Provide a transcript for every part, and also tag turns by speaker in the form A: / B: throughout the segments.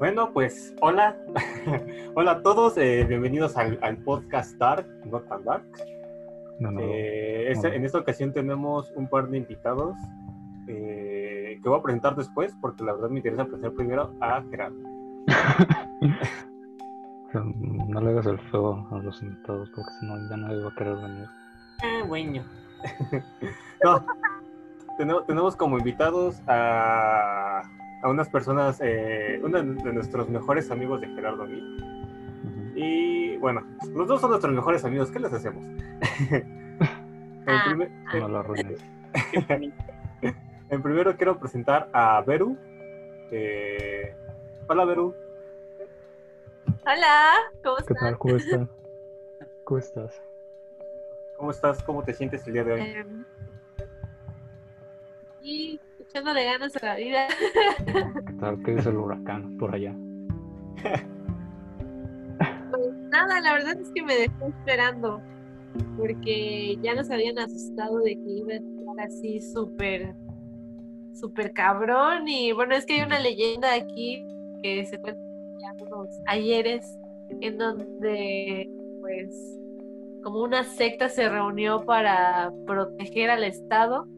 A: Bueno, pues hola, hola a todos, eh, bienvenidos al, al, podcast Dark, Not Tan Dark.
B: No, no,
A: Eh, este-
B: no.
A: En esta ocasión tenemos un par de invitados eh, que voy a presentar después porque la verdad me interesa presentar primero a Gerardo.
B: No le hagas el feo a los invitados porque si no ya nadie va a querer venir.
A: Ah, bueno. no, tenemos, tenemos como invitados a, a unas personas, eh, uno de nuestros mejores amigos de Gerardo y mí. Y bueno, los dos son nuestros mejores amigos, ¿qué les hacemos? en,
C: Ah.
A: primer-
B: No la arruines.
A: en primero quiero presentar a Beru. Eh, hola Beru,
C: Hola, ¿cómo
B: ¿Qué
C: estás?
B: tal? ¿Cómo estás? ¿Cómo estás?
A: ¿cómo estás? ¿Cómo te sientes el día de hoy?
C: Em, y echándole ganas a la vida.
B: ¿Qué tal? ¿Qué dice el huracán por allá?
C: Pues nada, la verdad es que me dejó esperando. Porque ya nos habían asustado de que iba a estar así súper, súper cabrón. Y bueno, es que hay una leyenda aquí que se cuenta ya unos ayeres en donde, pues, como una secta se reunió para proteger al Estado.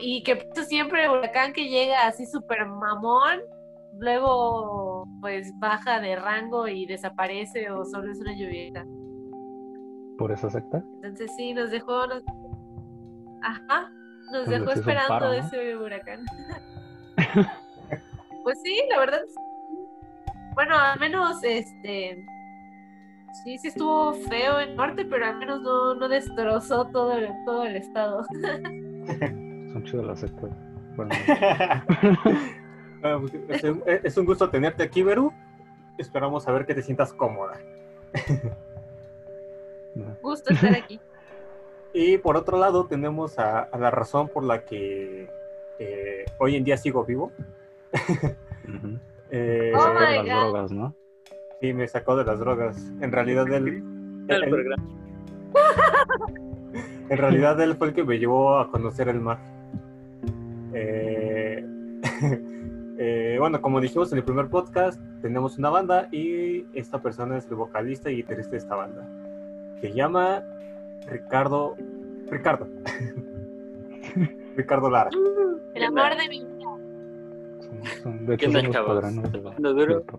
C: Y que pues, siempre el huracán que llega así súper mamón, luego pues baja de rango y desaparece o solo es una lluvieta.
B: ¿Por esa secta?
C: Entonces sí, nos dejó, nos... ajá, nos
B: Pues
C: dejó esperando
B: paro, ¿no?
C: ese huracán. pues sí, la verdad. Bueno, al menos este, sí, sí estuvo feo en norte, pero al menos no, no destrozó todo el, todo el estado.
B: Chidas las sectas. Bueno,
A: pues, es, un, es un gusto tenerte aquí, Beru. Esperamos saber que te sientas cómoda.
C: Gusto estar aquí.
A: Y por otro lado tenemos a, a la razón por la que eh, hoy en día sigo vivo. Eh,
C: Oh
B: Sacó de
C: my
B: las
C: God.
B: drogas, ¿no?
A: sí, me sacó de las drogas. En realidad él,
D: el
A: en realidad él fue el que me llevó a conocer el mar. Eh, eh, bueno, como dijimos en el primer podcast, tenemos una banda y esta persona es el vocalista y guitarrista de esta banda. Se llama Ricardo. Ricardo. Ricardo Lara.
C: El amor de mi vida.
B: Son- son- de
D: ¿Qué tal, chavos? Cuando duro.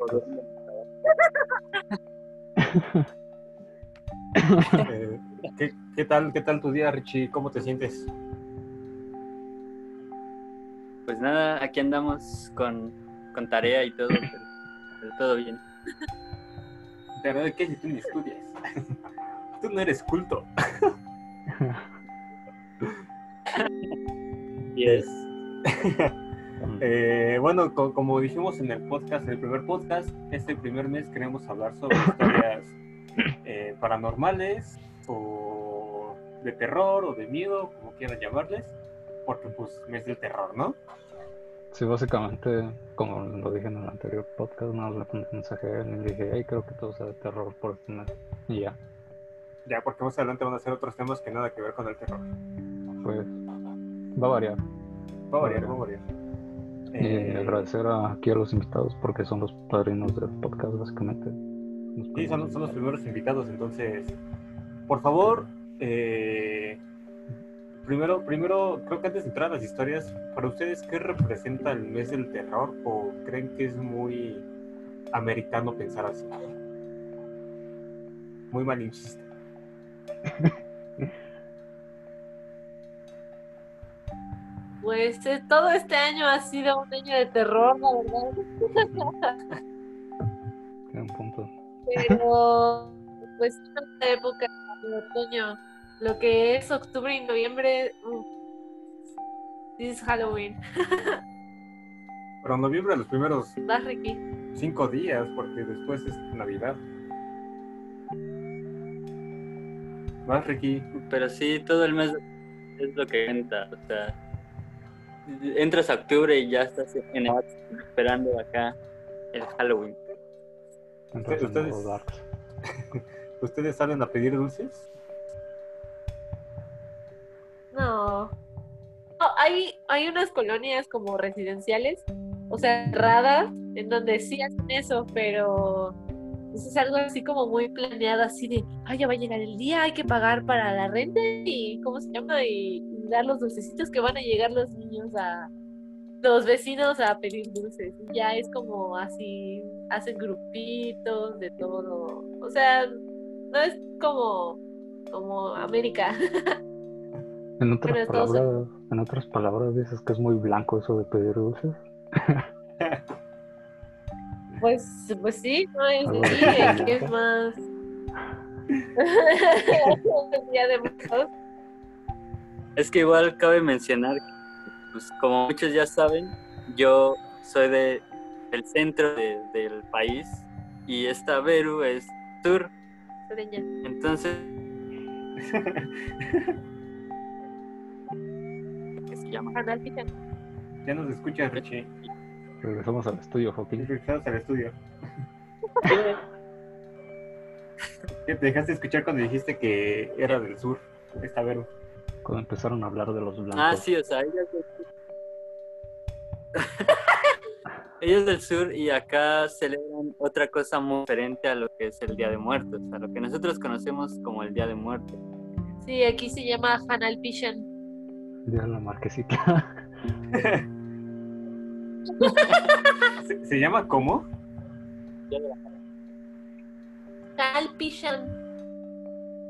A: Eh, ¿qué, qué tal, ¿Qué tal tu día, Richie? ¿Cómo te sientes?
D: Pues nada, aquí andamos con, con tarea y todo, pero, pero todo bien.
A: De verdad, ¿qué si tú ni estudias? tú no eres culto.
D: Y es,
A: Eh, bueno, co- como dijimos en el podcast, en el primer podcast, este primer mes queremos hablar sobre historias eh, paranormales o de terror o de miedo, como quieran llamarles, porque pues mes del terror, ¿no?
B: Sí, básicamente, como lo dije en el anterior podcast, no le puse un mensaje a él y le dije, hey, creo que todo sea de terror por este mes. Y ya,
A: Ya, porque más adelante van a ser otros temas que nada que ver con el terror.
B: pues va a variar.
A: Va a variar, va a variar.
B: Y
A: Eh,
B: agradecer aquí a los invitados porque son los padrinos del podcast, básicamente.
A: Sí, son, son los primeros invitados, entonces, por favor, eh, primero, primero, creo que antes de entrar a las historias, para ustedes, ¿qué representa el mes del terror o creen que es muy americano pensar así? Muy malinchista.
C: Pues eh, todo este año ha sido un año de terror, la verdad.
B: Un punto.
C: Pero, pues, en esta época de otoño, lo que es octubre y noviembre, sí es Halloween.
A: Pero en noviembre, los primeros
C: Vas, Ricky.
A: cinco días, porque después es Navidad. Más, Ricky.
D: pero sí, todo el mes es lo que cuenta. O sea, entras a octubre y ya estás en el, esperando acá el Halloween.
B: Entonces,
A: ustedes-. ¿Ustedes salen a pedir dulces?
C: No. No, hay, hay unas colonias como residenciales, o sea, cerradas, en donde sí hacen eso, pero pues, es algo así como muy planeado, así de, ay, ya va a llegar el día, hay que pagar para la renta y, ¿cómo se llama? Y, dar los dulcecitos que van a llegar los niños a, los vecinos a pedir dulces. Ya es como así, hacen grupitos de todo. O sea, no es como, como América.
B: En otras,
C: Pero todos-
B: palabras, en otras palabras dices que es muy blanco eso de pedir dulces.
C: Pues, pues sí, no es
B: Algo
C: sí,
B: así,
C: ¿qué
B: ¿no?
C: más?
D: Es que igual cabe mencionar que, pues, como muchos ya saben, yo soy de el centro de- del país y esta Veru es sur. Entonces, ¿qué se llama?
A: Ya nos escuchas, Richie.
B: Regresamos al estudio, Joaquín.
A: Regresamos al estudio. ¿Qué te dejaste escuchar cuando dijiste que era del sur? Esta Vero.
B: Cuando empezaron a hablar de los blancos.
D: Ah, sí, o sea, ella es del sur. Ella es del sur y acá celebran otra cosa muy diferente a lo que es el Día de Muertos, a lo que nosotros conocemos como el Día de Muertos.
C: Sí, aquí se llama Hanal
B: De la marquesita.
A: ¿Se, se llama cómo?
C: Hanal Pishan.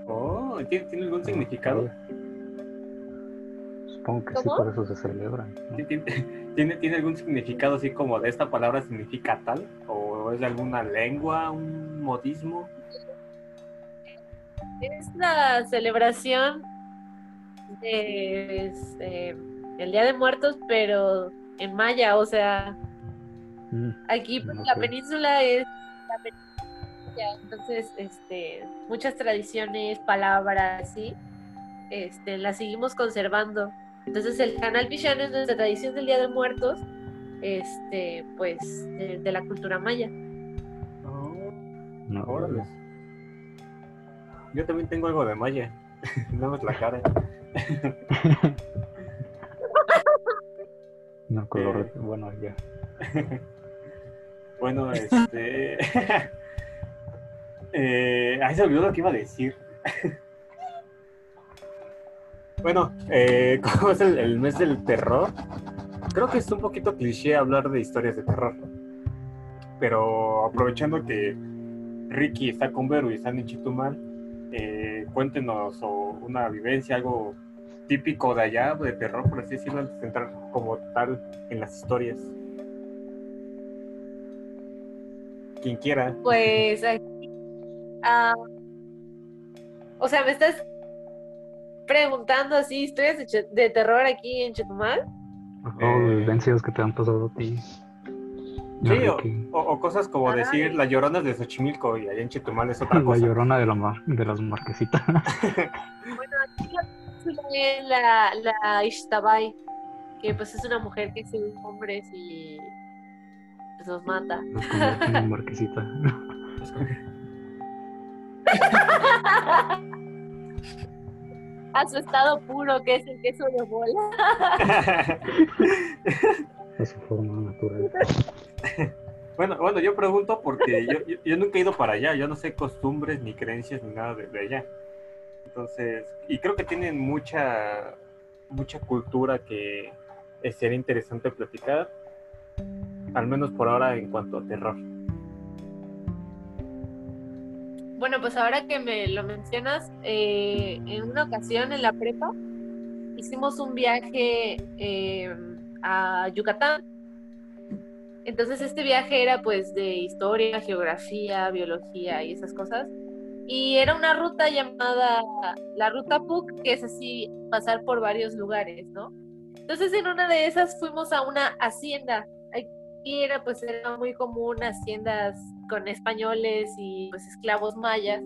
A: Oh, ¿tiene, tiene algún significado?
B: Supongo que sí,
C: ¿Cómo?
B: por eso se.
A: ¿Ti- ¿Tiene, tiene, tiene algún significado así como de esta palabra significa tal? ¿O es de alguna lengua, un modismo?
C: Es la celebración de este, el Día de Muertos, pero en maya, o sea,
B: Mm,
C: aquí pues, la península es la península, entonces este, muchas tradiciones, palabras, sí, este, las seguimos conservando. Entonces el canal Pichán es nuestra tradición del Día de Muertos, este, pues de, de la cultura maya.
A: Oh,
B: no,
A: órale. Yo también tengo algo de maya. Nada más la cara.
B: No, color.
A: Eh.
B: Bueno, ya.
A: Bueno, este. eh, ay, se olvidó lo que iba a decir. bueno, eh, como es el, el mes del terror, creo que es un poquito cliché hablar de historias de terror. Pero aprovechando que Ricky está con Vero y están en Chitumal, eh, cuéntenos o una vivencia, algo típico de allá, de terror, por así decirlo, antes de entrar como tal en las historias. Quien quiera.
C: Pues aquí, ah, o sea, me estás preguntando así historias de, terror aquí en Chetumal.
B: O
A: Eh.
B: vivencias que te han pasado a ti.
A: Sí, o,
B: Ricky.
A: o- o cosas como
C: Ay.
A: decir las lloronas de Xochimilco y allá en Chetumal es otra
B: La
A: cosa.
B: llorona de, la mar- de las marquesitas.
C: Bueno, aquí la la, la Ixtabay, que pues es una mujer que se hombres y pues los mata.
B: Los convierten en marquesita.
C: A su estado puro, que es el queso de bola.
B: A su forma natural.
A: bueno, bueno, yo pregunto porque yo, yo- yo nunca he ido para allá, yo no sé costumbres ni creencias ni nada de, de allá. Entonces, y creo que tienen mucha, mucha cultura que sería interesante platicar, al menos por ahora en cuanto a terror.
C: Bueno, pues ahora que me lo mencionas, eh, en una ocasión en la prepa hicimos un viaje eh, a Yucatán. Entonces este viaje era pues de historia, geografía, biología y esas cosas. Y era una ruta llamada la Ruta PUC, que es así pasar por varios lugares, ¿no? Entonces en una de esas fuimos a una hacienda. Aquí era pues era muy común haciendas con españoles y pues esclavos mayas.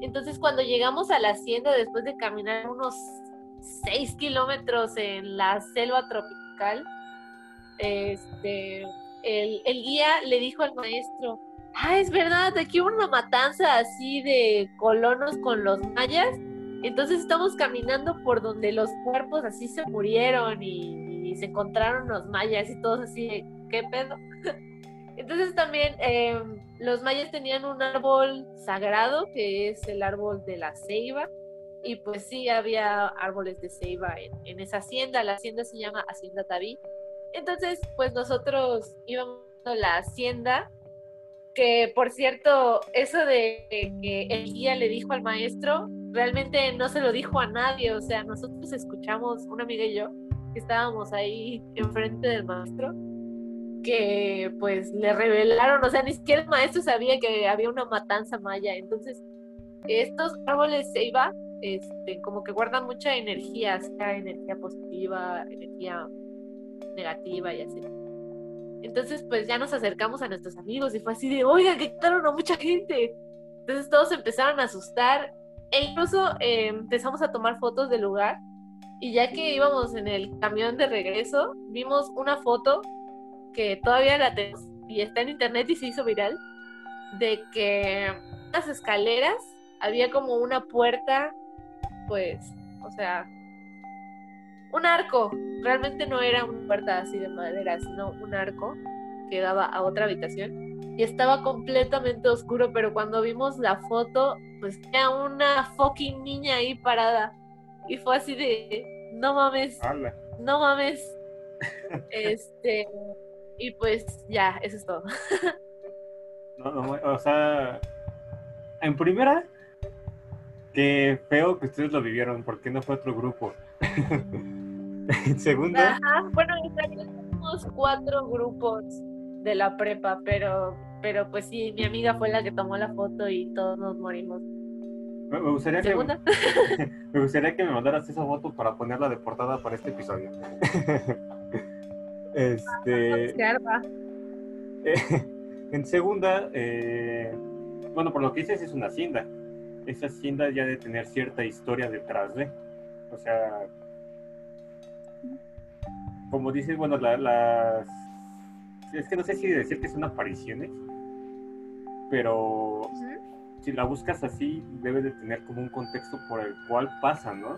C: Entonces cuando llegamos a la hacienda después de caminar unos 6 kilómetros en la selva tropical, este, el, el guía le dijo al maestro, ah, es verdad, aquí hubo una matanza así de colonos con los mayas. Entonces estamos caminando por donde los cuerpos así se murieron y, se encontraron los mayas y todos así de, ¿qué pedo? Entonces también eh, los mayas tenían un árbol sagrado que es el árbol de la ceiba y pues sí había árboles de ceiba en, en esa hacienda. La hacienda se llama Hacienda Tabí. Entonces pues nosotros íbamos a la hacienda que por cierto, eso de que el guía le dijo al maestro, realmente no se lo dijo a nadie, o sea, nosotros escuchamos, una amiga y yo, que estábamos ahí enfrente del maestro, que pues le revelaron, o sea, ni siquiera el maestro sabía que había una matanza maya, entonces estos árboles ceiba, este, como que guardan mucha energía, sea energía positiva, energía negativa y así. Entonces, pues ya nos acercamos a nuestros amigos y fue así de, oigan, que quitaron a mucha gente. Entonces todos empezaron a asustar e incluso eh, empezamos a tomar fotos del lugar. Y ya que íbamos en el camión de regreso, vimos una foto que todavía la tenemos y está en internet y se hizo viral, de que en las escaleras había como una puerta, pues, o sea, un arco. Realmente no era una puerta así de madera, sino un arco que daba a otra habitación. Y estaba completamente oscuro, pero cuando vimos la foto, pues era una fucking niña ahí parada. Y fue así de, no mames, no mames. este, y pues ya, eso es todo.
A: No, no, o sea, en primera, qué feo que ustedes lo vivieron, porque no fue otro grupo. en segunda,
C: Ajá, bueno, en realidad somos cuatro grupos de la prepa, pero, pero pues sí, mi amiga fue la que tomó la foto y todos nos morimos.
A: me me gustaría que, me gustaría que me mandaras esa foto para ponerla de portada para este episodio. este,
C: Scarpa.
A: en segunda, eh, bueno, por lo que dices es una hacienda. Esa hacienda ya de tener cierta historia detrás de. O sea, como dices, bueno, la- las... Es que no sé si decir que son apariciones, pero si la buscas así, debe de tener como un contexto por el cual pasa, ¿no?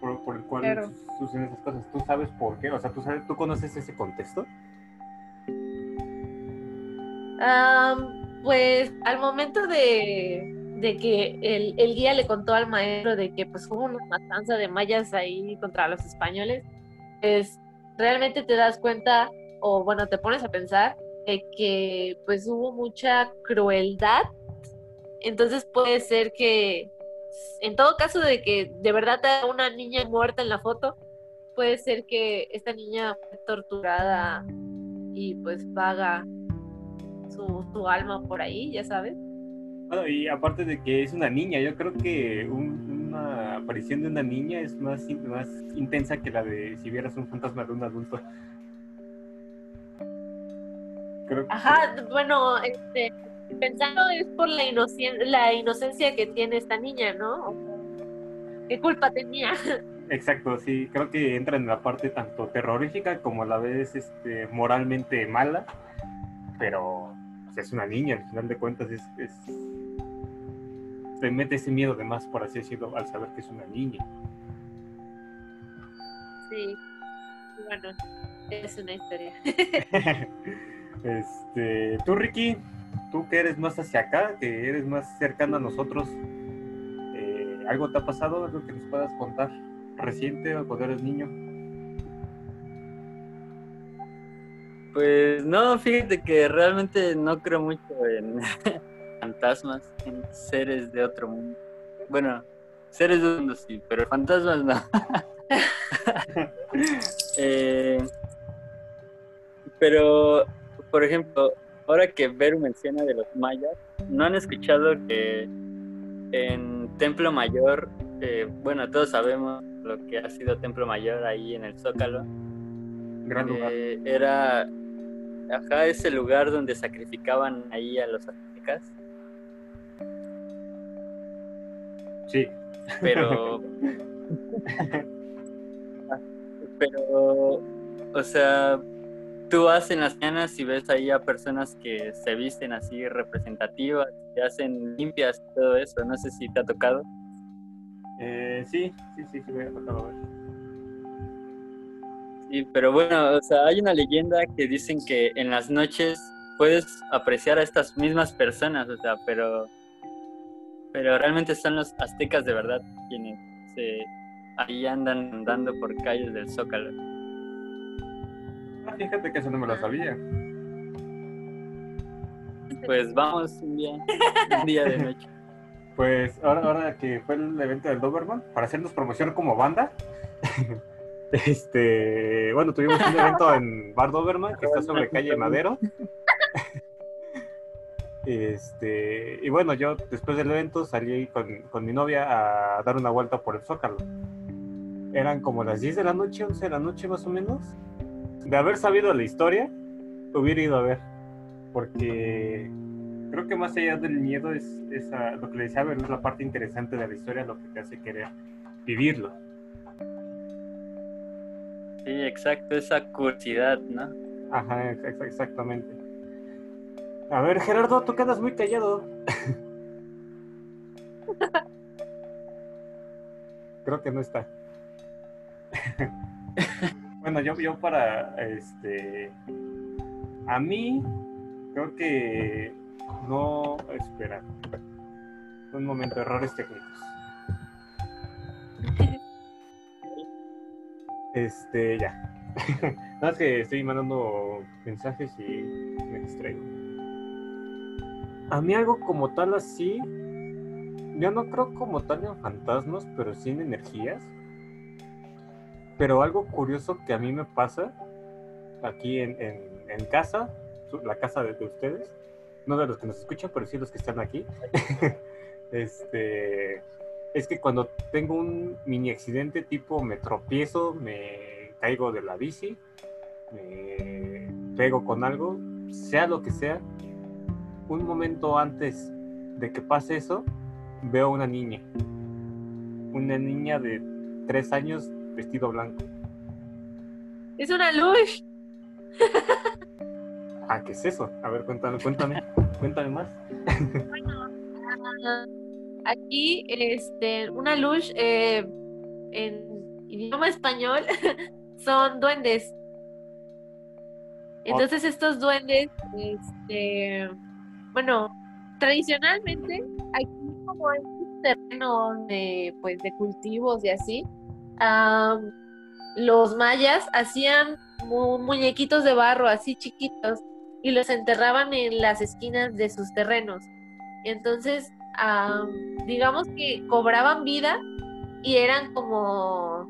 A: Por, por el cual
C: Claro.
A: su- suceden esas cosas. ¿Tú sabes por qué? O sea, ¿tú, sabes, ¿tú conoces ese contexto?
C: Pues al momento de, de que el, guía le contó al maestro de que pues hubo una matanza de mayas ahí contra los españoles, pues realmente te das cuenta o bueno, te pones a pensar de que pues hubo mucha crueldad. Entonces puede ser que en todo caso de que de verdad una niña muerta en la foto, puede ser que esta niña fue torturada y pues vaga su, su alma por ahí, ya sabes.
A: Bueno, y aparte de que es una niña, yo creo que un- una aparición de una niña es más, más intensa que la de si vieras un fantasma de un adulto. Creo que-
C: Ajá, bueno, este, pensando es por la, inocen- la inocencia que tiene esta niña, ¿no? ¿Qué culpa tenía?
A: Exacto, sí, creo que entra en la parte tanto terrorífica como a la vez este, moralmente mala, pero pues, es una niña, al final de cuentas es, es- te mete ese miedo de más, por así decirlo, al saber que es una niña.
C: Sí, bueno, es una historia.
A: este, tú, Ricky, tú que eres más hacia acá, que eres más cercano a nosotros, eh, ¿algo te ha pasado? ¿Algo que nos puedas contar reciente o cuando eres niño?
D: Pues no, fíjate que realmente no creo mucho en fantasmas, en seres de otro mundo. Bueno, seres de otro mundo sí, pero fantasmas no. Eh, pero, por ejemplo, ahora que Vero menciona de los mayas, ¿no han escuchado que en Templo Mayor, eh, bueno, todos sabemos lo que ha sido Templo Mayor ahí en el Zócalo?
A: Gran lugar.
D: Eh, era ajá, ese lugar donde sacrificaban ahí a los aztecas,
A: Sí.
D: pero pero o sea, tú vas en las mañanas y ves ahí a personas que se visten así representativas, que hacen limpias y todo eso, no sé si te ha tocado.
A: Eh, sí, sí, sí, sí, me ha tocado ver.
D: Sí, pero bueno, o sea, hay una leyenda que dicen que en las noches puedes apreciar a estas mismas personas, o sea, pero pero realmente son los aztecas de verdad quienes se, ahí andan andando por calles del Zócalo.
A: Ah, fíjate que eso no me lo sabía.
D: Pues vamos un día, un día de noche.
A: Pues ahora, ahora que fue el evento del Doberman, para hacernos promoción como banda, este, bueno, tuvimos un evento en Bar Doberman, que está sobre calle Madero. Este, y bueno, yo después del evento salí con, con mi novia a dar una vuelta por el Zócalo. Eran como las 10 de la noche, 11 de la noche más o menos. De haber sabido la historia, hubiera ido a ver. Porque creo que más allá del miedo es esa, lo que le decía a ver, es la parte interesante de la historia, lo que te hace querer vivirlo.
D: Sí, exacto, esa curiosidad, ¿no?
A: Ajá, ex- exactamente. A ver, Gerardo, tú quedas muy callado. Creo que no está. bueno, yo, yo para este. A mí, creo que no. Espera. Un momento, errores técnicos. Este, ya. Nada más que estoy mandando mensajes y me distraigo. A mí algo como tal así, yo no creo como tal en fantasmas, pero sí en energías. Pero algo curioso que a mí me pasa aquí en, en- en casa, la casa de, de ustedes, no de los que nos escuchan, pero sí los que están aquí, este, es que cuando tengo un mini accidente tipo me tropiezo, me caigo de la bici, me pego con algo, sea lo que sea, un momento antes de que pase eso, veo una niña. Una niña de tres años vestido blanco.
C: Es una luz.
A: Ah, ¿qué es eso? A ver, cuéntame, cuéntame, cuéntame más.
C: Ah, Aquí, este, una luz eh, en idioma español son duendes. Entonces estos duendes, este, bueno, tradicionalmente aquí como es un terreno de, pues, de cultivos y así, am, los mayas hacían mu- muñequitos de barro así chiquitos y los enterraban en las esquinas de sus terrenos. Entonces, am, digamos que cobraban vida y eran como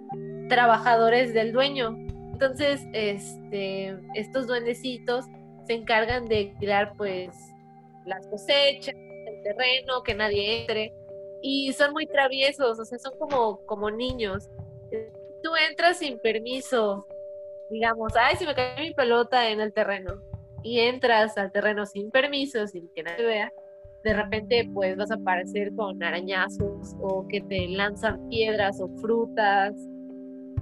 C: trabajadores del dueño. Entonces, este, estos duendecitos se encargan de cuidar pues las cosechas, el terreno, que nadie entre. Y son muy traviesos, o sea, son como, como niños. Tú entras sin permiso, digamos, ay, si me cae mi pelota en el terreno. Y entras al terreno sin permiso, sin que nadie vea de repente pues vas a aparecer con arañazos o que te lanzan piedras o frutas.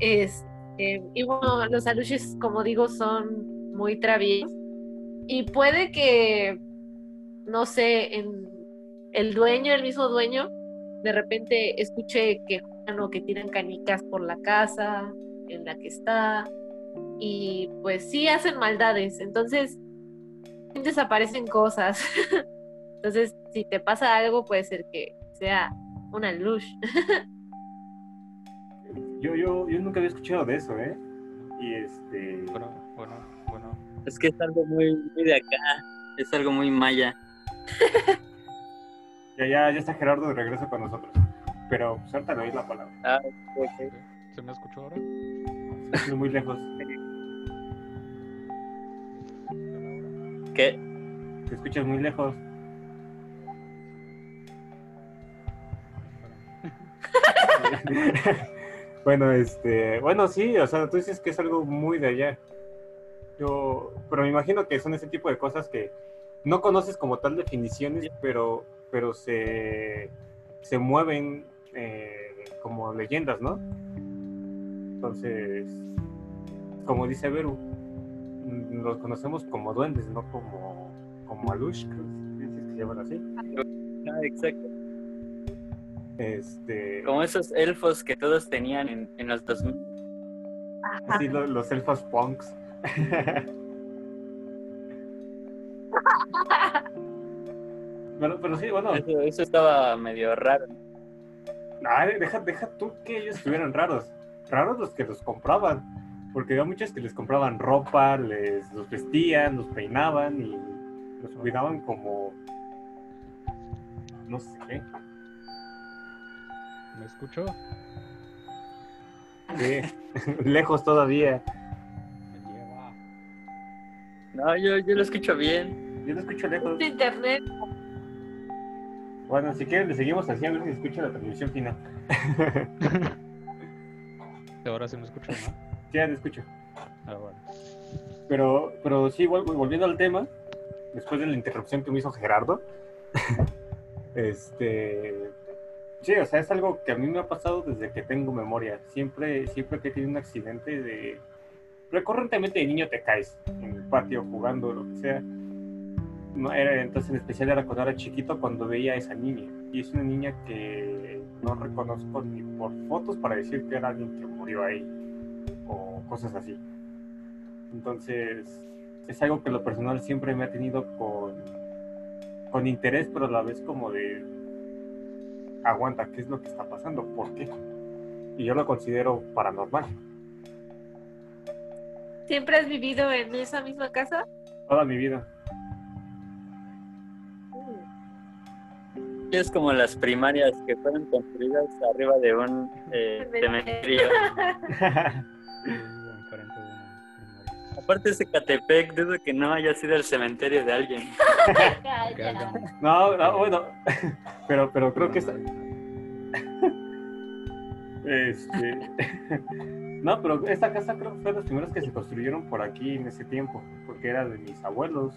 C: Este, y bueno, los aluches, como digo, son muy traviesos. Y puede que, no sé, en el dueño, el mismo dueño, de repente escuche que juegan o que tiran canicas por la casa en la que está. Y pues sí hacen maldades. Entonces, desaparecen cosas. Entonces, si te pasa algo, puede ser que sea una luz.
A: Yo, yo, yo nunca había escuchado de eso, ¿eh? Y este.
B: Bueno, bueno, bueno.
D: Es que es algo muy, muy de acá, es algo muy maya.
A: Ya, ya, ya está Gerardo de regreso con nosotros. Pero pues, ahorita le doy la palabra.
D: Ah,
B: ¿Se me escuchó ahora?
A: Estoy muy lejos.
D: ¿Qué?
A: Te escuchas muy lejos. bueno, este, bueno, sí, o sea, tú dices que es algo muy de allá. Yo, pero me imagino que son ese tipo de cosas que no conoces como tal definiciones, pero, pero se, se mueven eh, como leyendas, ¿no? Entonces, como dice Beru, mm, los conocemos como duendes, no como, como alush, creo que se llaman así.
D: Ah, exacto.
A: Este,
D: Como esos elfos que todos tenían en, en los 2000.
A: Así lo- los elfos punks. Bueno, pero sí, bueno,
D: Eso, eso estaba medio raro.
A: ay, deja, deja tú que ellos estuvieran raros. Raros los que los compraban. Porque había muchos que les compraban ropa, les los vestían, los peinaban y los cuidaban como. No sé.
B: ¿Me escucho?
A: Sí, lejos todavía.
B: Me lleva.
D: No, yo, yo lo escucho bien.
A: Yo lo escucho lejos.
C: De internet.
A: Bueno, si quieren, le seguimos así a ver si escucha la transmisión final.
B: Ahora sí me escucho, ¿no?
A: Ya lo escucho.
B: Ah, bueno.
A: Pero, pero sí, vol- volviendo al tema, después de la interrupción que me hizo Gerardo, este, sí, o sea, es algo que a mí me ha pasado desde que tengo memoria. Siempre, siempre que he tenido un accidente de, recurrentemente de niño te caes en el patio jugando, lo que sea. No, era, entonces en especial era cuando era chiquito cuando veía a esa niña. Y es una niña que no reconozco ni por fotos para decir que era alguien que murió ahí o cosas así. Entonces, es algo que lo personal siempre me ha tenido con, con interés, pero a la vez como de, aguanta, ¿qué es lo que está pasando? ¿Por qué? Y yo lo considero paranormal.
C: ¿Siempre has vivido en esa misma casa?
A: Toda mi vida.
D: Es como las primarias que fueron construidas arriba de un eh, cementerio. Aparte ese Catepec, dudo que no haya sido el cementerio de alguien.
A: No, no, bueno, pero, pero creo que esta- Este. No, pero esta casa creo que fue de las primeras que se construyeron por aquí en ese tiempo, porque era de mis abuelos.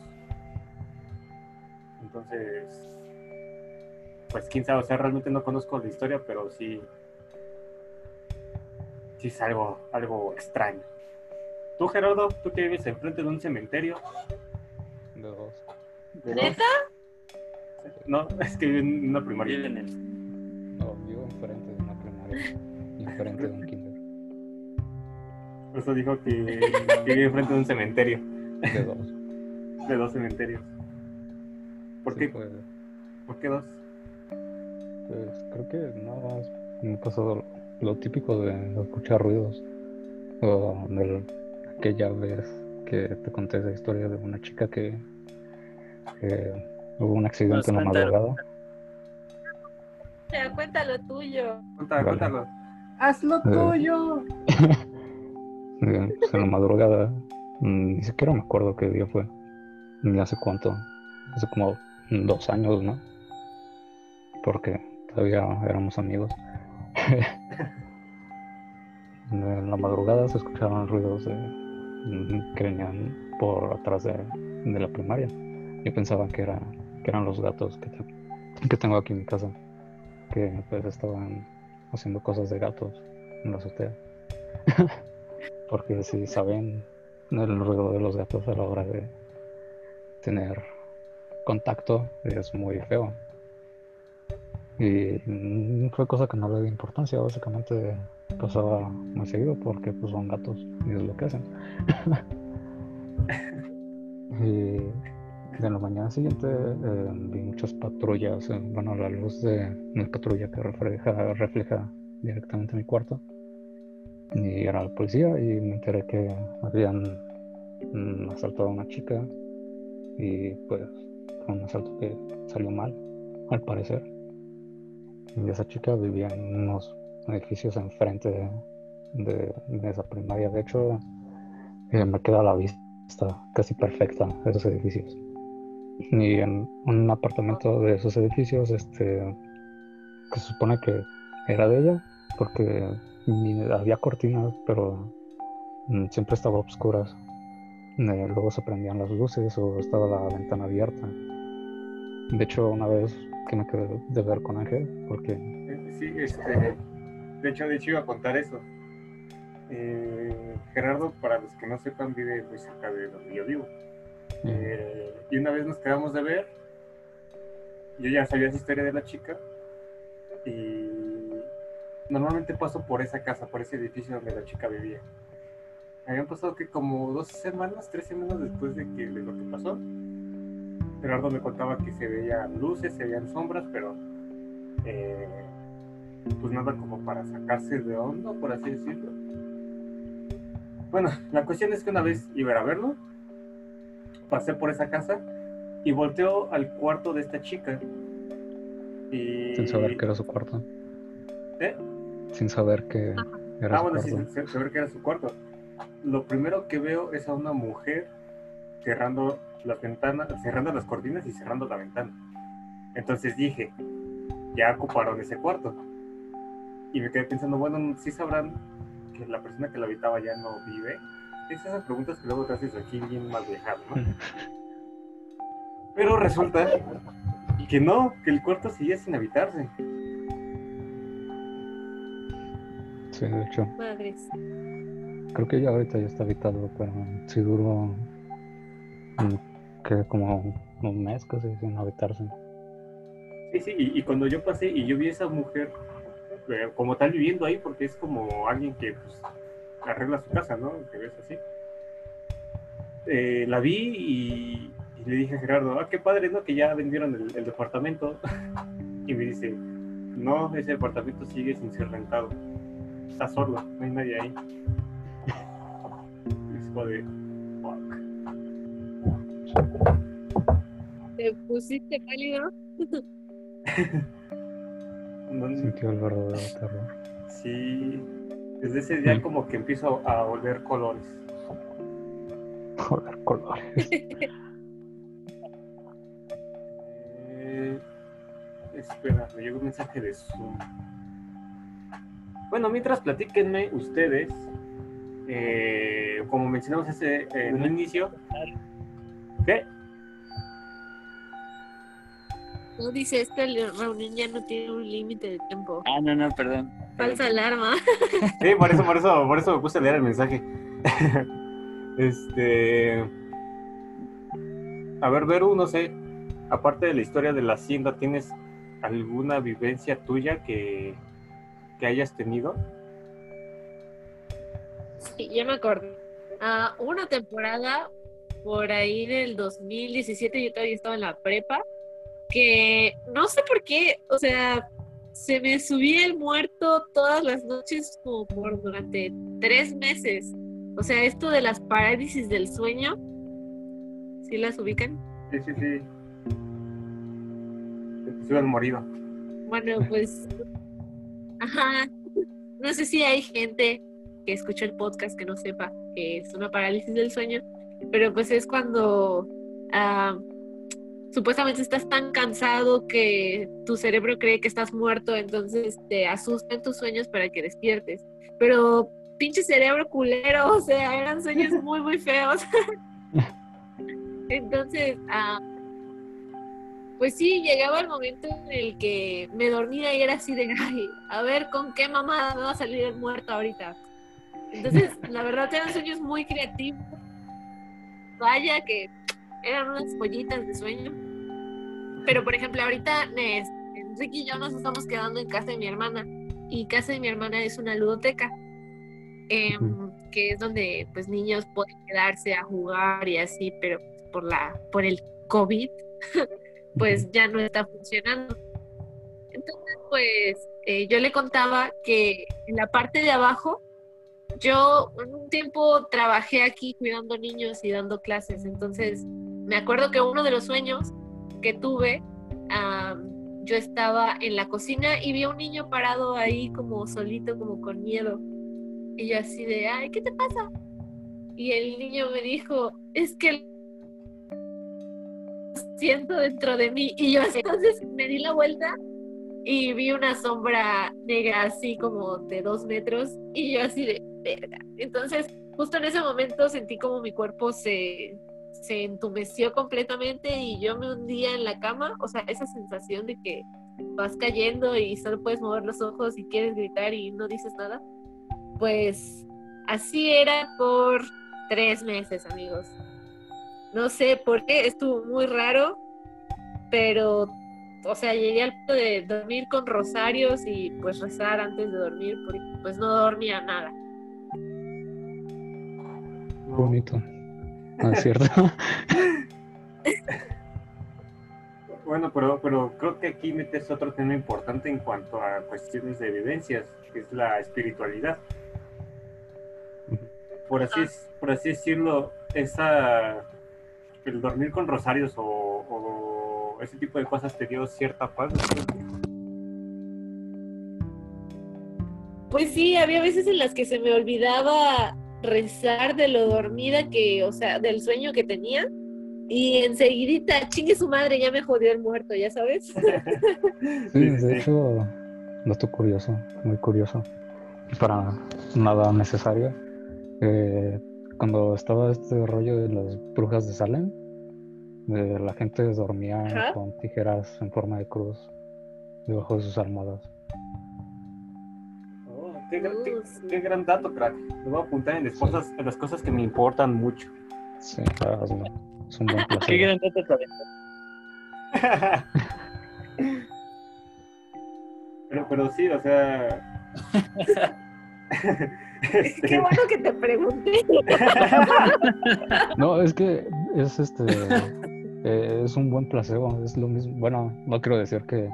A: Entonces, pues quién sabe, o sea, realmente no conozco la historia, pero sí. Sí es algo, algo extraño. Tú, Gerardo, tú que vives enfrente de un cementerio.
B: De dos.
A: ¿de dos?
C: ¿Neta?
A: No, es que vivo en una primaria.
D: Viven en-
B: No, vivo enfrente de una primaria. Enfrente de un kinder.
A: Por eso dijo que, que vive enfrente de un cementerio,
B: De dos.
A: de dos cementerios. ¿Por
B: Sí,
A: qué? ¿Por qué dos?
B: Pues, creo que nada más me ha pasado lo, lo típico de escuchar ruidos. O de aquella vez que te conté esa historia de una chica que, que hubo un accidente en la
D: contaron.
B: madrugada.
C: Cuéntalo tuyo.
A: Cuéntalo,
B: Vale.
A: cuéntalo. ¡Haz lo tuyo!
B: Eh, pues, en la madrugada, mm, ni siquiera me acuerdo qué día fue, ni hace cuánto, hace como dos años, ¿no? Porque todavía éramos amigos. en la madrugada se escucharon ruidos de, mm, que venían por atrás de, de la primaria. Yo pensaba que, era, que eran los gatos que, te- que tengo aquí en mi casa, que pues estaban haciendo cosas de gatos en la azotea. Porque si saben el ruido de los gatos a la hora de tener contacto es muy feo. Y fue cosa que no le di importancia, básicamente pasaba muy seguido porque pues son gatos y es lo que hacen. y de la mañana siguiente eh, vi muchas patrullas, eh, bueno, la luz de una patrulla que refleja, refleja directamente mi cuarto y era la policía y me enteré que habían mm, asaltado a una chica y pues fue un asalto que salió mal al parecer y esa chica vivía en unos edificios enfrente de, de- esa primaria de hecho eh, me queda la vista casi perfecta de esos edificios y en un apartamento de esos edificios este que se supone que era de ella porque había cortinas, pero mm, siempre estaba a oscuras. Eh, luego se prendían las luces o estaba la ventana abierta. De hecho, una vez que quedé de ver con Ángel, porque
A: Sí, este. De hecho, de hecho iba a contar eso. Eh, Gerardo, para los que no sepan, vive muy cerca de donde yo vivo. Eh, y una vez nos quedamos de ver. Yo ya sabía esa historia de la chica. Y normalmente paso por esa casa, por ese edificio donde la chica vivía. habían pasado que como dos semanas, tres semanas después de, que, de lo que pasó. Gerardo me contaba que se veían luces, se veían sombras, pero eh, pues nada como para sacarse de onda, por así decirlo. Bueno, la cuestión es que una vez iba a verlo, pasé por esa casa y volteó al cuarto de esta chica. Y...
B: Sin saber que era su cuarto.
A: ¿Eh?
B: Sin saber que era
A: Ah,
B: su
A: bueno,
B: cuarto.
A: sí, sin saber que era su cuarto. Lo primero que veo es a una mujer cerrando las ventanas, cerrando las cortinas y cerrando la ventana. Entonces dije, ya ocuparon ese cuarto. Y me quedé pensando, bueno, sí sabrán que la persona que lo habitaba ya no vive. Es esas preguntas que luego te haces aquí bien mal dejado, ¿no? Pero resulta que no, que el cuarto seguía sin habitarse.
B: Sí, de hecho.
C: Madres.
B: Creo que ya ahorita ya está habitado, pero sí duró que como un mes casi sin habitarse.
A: Sí, sí, y, y cuando yo pasé y yo vi a esa mujer eh, como tal viviendo ahí, porque es como alguien que pues, arregla su casa, ¿no? Que ves así. Eh, la vi y, y le dije a Gerardo, ah, qué padre, ¿no? Que ya vendieron el, el departamento. y me dice, no, ese departamento sigue sin ser rentado. Está solo, no hay nadie ahí. es fuck.
C: ¿Te pusiste pálido?
A: No-
B: Sintió el verdadero terror.
A: sí, desde ese día
B: Mm.
A: como que empiezo a oler colores.
B: Joder, colores.
A: Eh, espera, me llegó un mensaje de Zoom. Bueno, mientras platíquenme ustedes, eh, como mencionamos ese, eh, en un inicio,
C: No dice, esta reunión ya no tiene un límite de tiempo.
D: Ah, no, no, perdón.
C: Falsa
D: Perdón.
C: alarma.
A: Sí, por eso, por eso, por eso me puse a leer el mensaje. este, a ver, Veru, no sé, aparte de la historia de la hacienda, ¿tienes alguna vivencia tuya que, que hayas tenido?
C: Sí, ya me acordé. Ah, hubo una temporada por ahí del 2017, yo todavía estaba en la prepa, que no sé por qué, o sea, se me subía el muerto todas las noches como por durante tres meses. O sea, esto de las parálisis del sueño, ¿sí las ubican?
A: Sí, sí, sí. Se han morido.
C: Bueno, pues, ajá, no sé si hay gente que escucha el podcast que no sepa que es una parálisis del sueño, pero pues es cuando ah, supuestamente estás tan cansado que tu cerebro cree que estás muerto, entonces te asustan tus sueños para que despiertes. Pero pinche cerebro culero, o sea, eran sueños muy, muy feos. entonces, ah, pues sí, llegaba el momento en el que me dormía y era así de, ay, a ver con qué mamada me va a salir el muerto ahorita. Entonces, la verdad eran sueños muy creativos. Vaya que eran unas pollitas de sueño. Pero, por ejemplo, ahorita eh, Enrique y yo nos estamos quedando en casa de mi hermana. Y casa de mi hermana es una ludoteca. em,
B: Ujú.
C: que es donde pues niños pueden quedarse a jugar y así, pero por la, por el COVID, pues ya no está funcionando. Entonces, pues eh, yo le contaba que en la parte de abajo, yo en un tiempo trabajé aquí cuidando niños y dando clases, entonces me acuerdo que uno de los sueños que tuve, yo estaba en la cocina y vi a un niño parado ahí como solito, como con miedo. Y yo así de, ay, ¿qué te pasa? Y el niño me dijo, es que siento dentro de mí. Y yo así, entonces me di la vuelta y vi una sombra negra así como de dos metros y yo así de. Entonces, justo en ese momento sentí como mi cuerpo se, se entumeció completamente y yo me hundía en la cama. O sea, esa sensación de que vas cayendo y solo puedes mover los ojos y quieres gritar y no dices nada. Pues así era por tres meses, amigos. No sé por qué, estuvo muy raro, pero, o sea, llegué al punto de dormir con rosarios y pues rezar antes de dormir, porque pues no dormía nada.
B: Bonito. No es cierto.
A: Bueno, pero, pero creo que aquí metes otro tema importante en cuanto a cuestiones de vivencias, que es la espiritualidad. Por así, por así decirlo, esa, el dormir con rosarios o, o ese tipo de cosas te dio cierta paz.
C: Pues sí, había veces en las que se me olvidaba rezar de lo dormida que, o sea, del sueño que tenía. Y enseguidita, chingue su madre, ya me jodió el muerto, ya sabes.
B: Sí, de hecho, dato curioso, muy curioso, para nada necesario. eh, cuando estaba este rollo de las brujas de Salem, eh, la gente dormía
C: Ajá.
B: con tijeras en forma de cruz debajo de sus almohadas.
A: Qué, gra- qué-
C: sí.
A: qué gran dato, crack. Lo voy a apuntar en las, cosas, en las cosas que me importan mucho.
B: Sí, hazlo. Es un buen placer.
D: Qué gran dato te aventaste.
A: pero, pero sí, o sea. este,
C: Qué bueno que te pregunté.
B: No, es que es este eh, es un buen placebo, es lo mismo. Bueno, no quiero decir que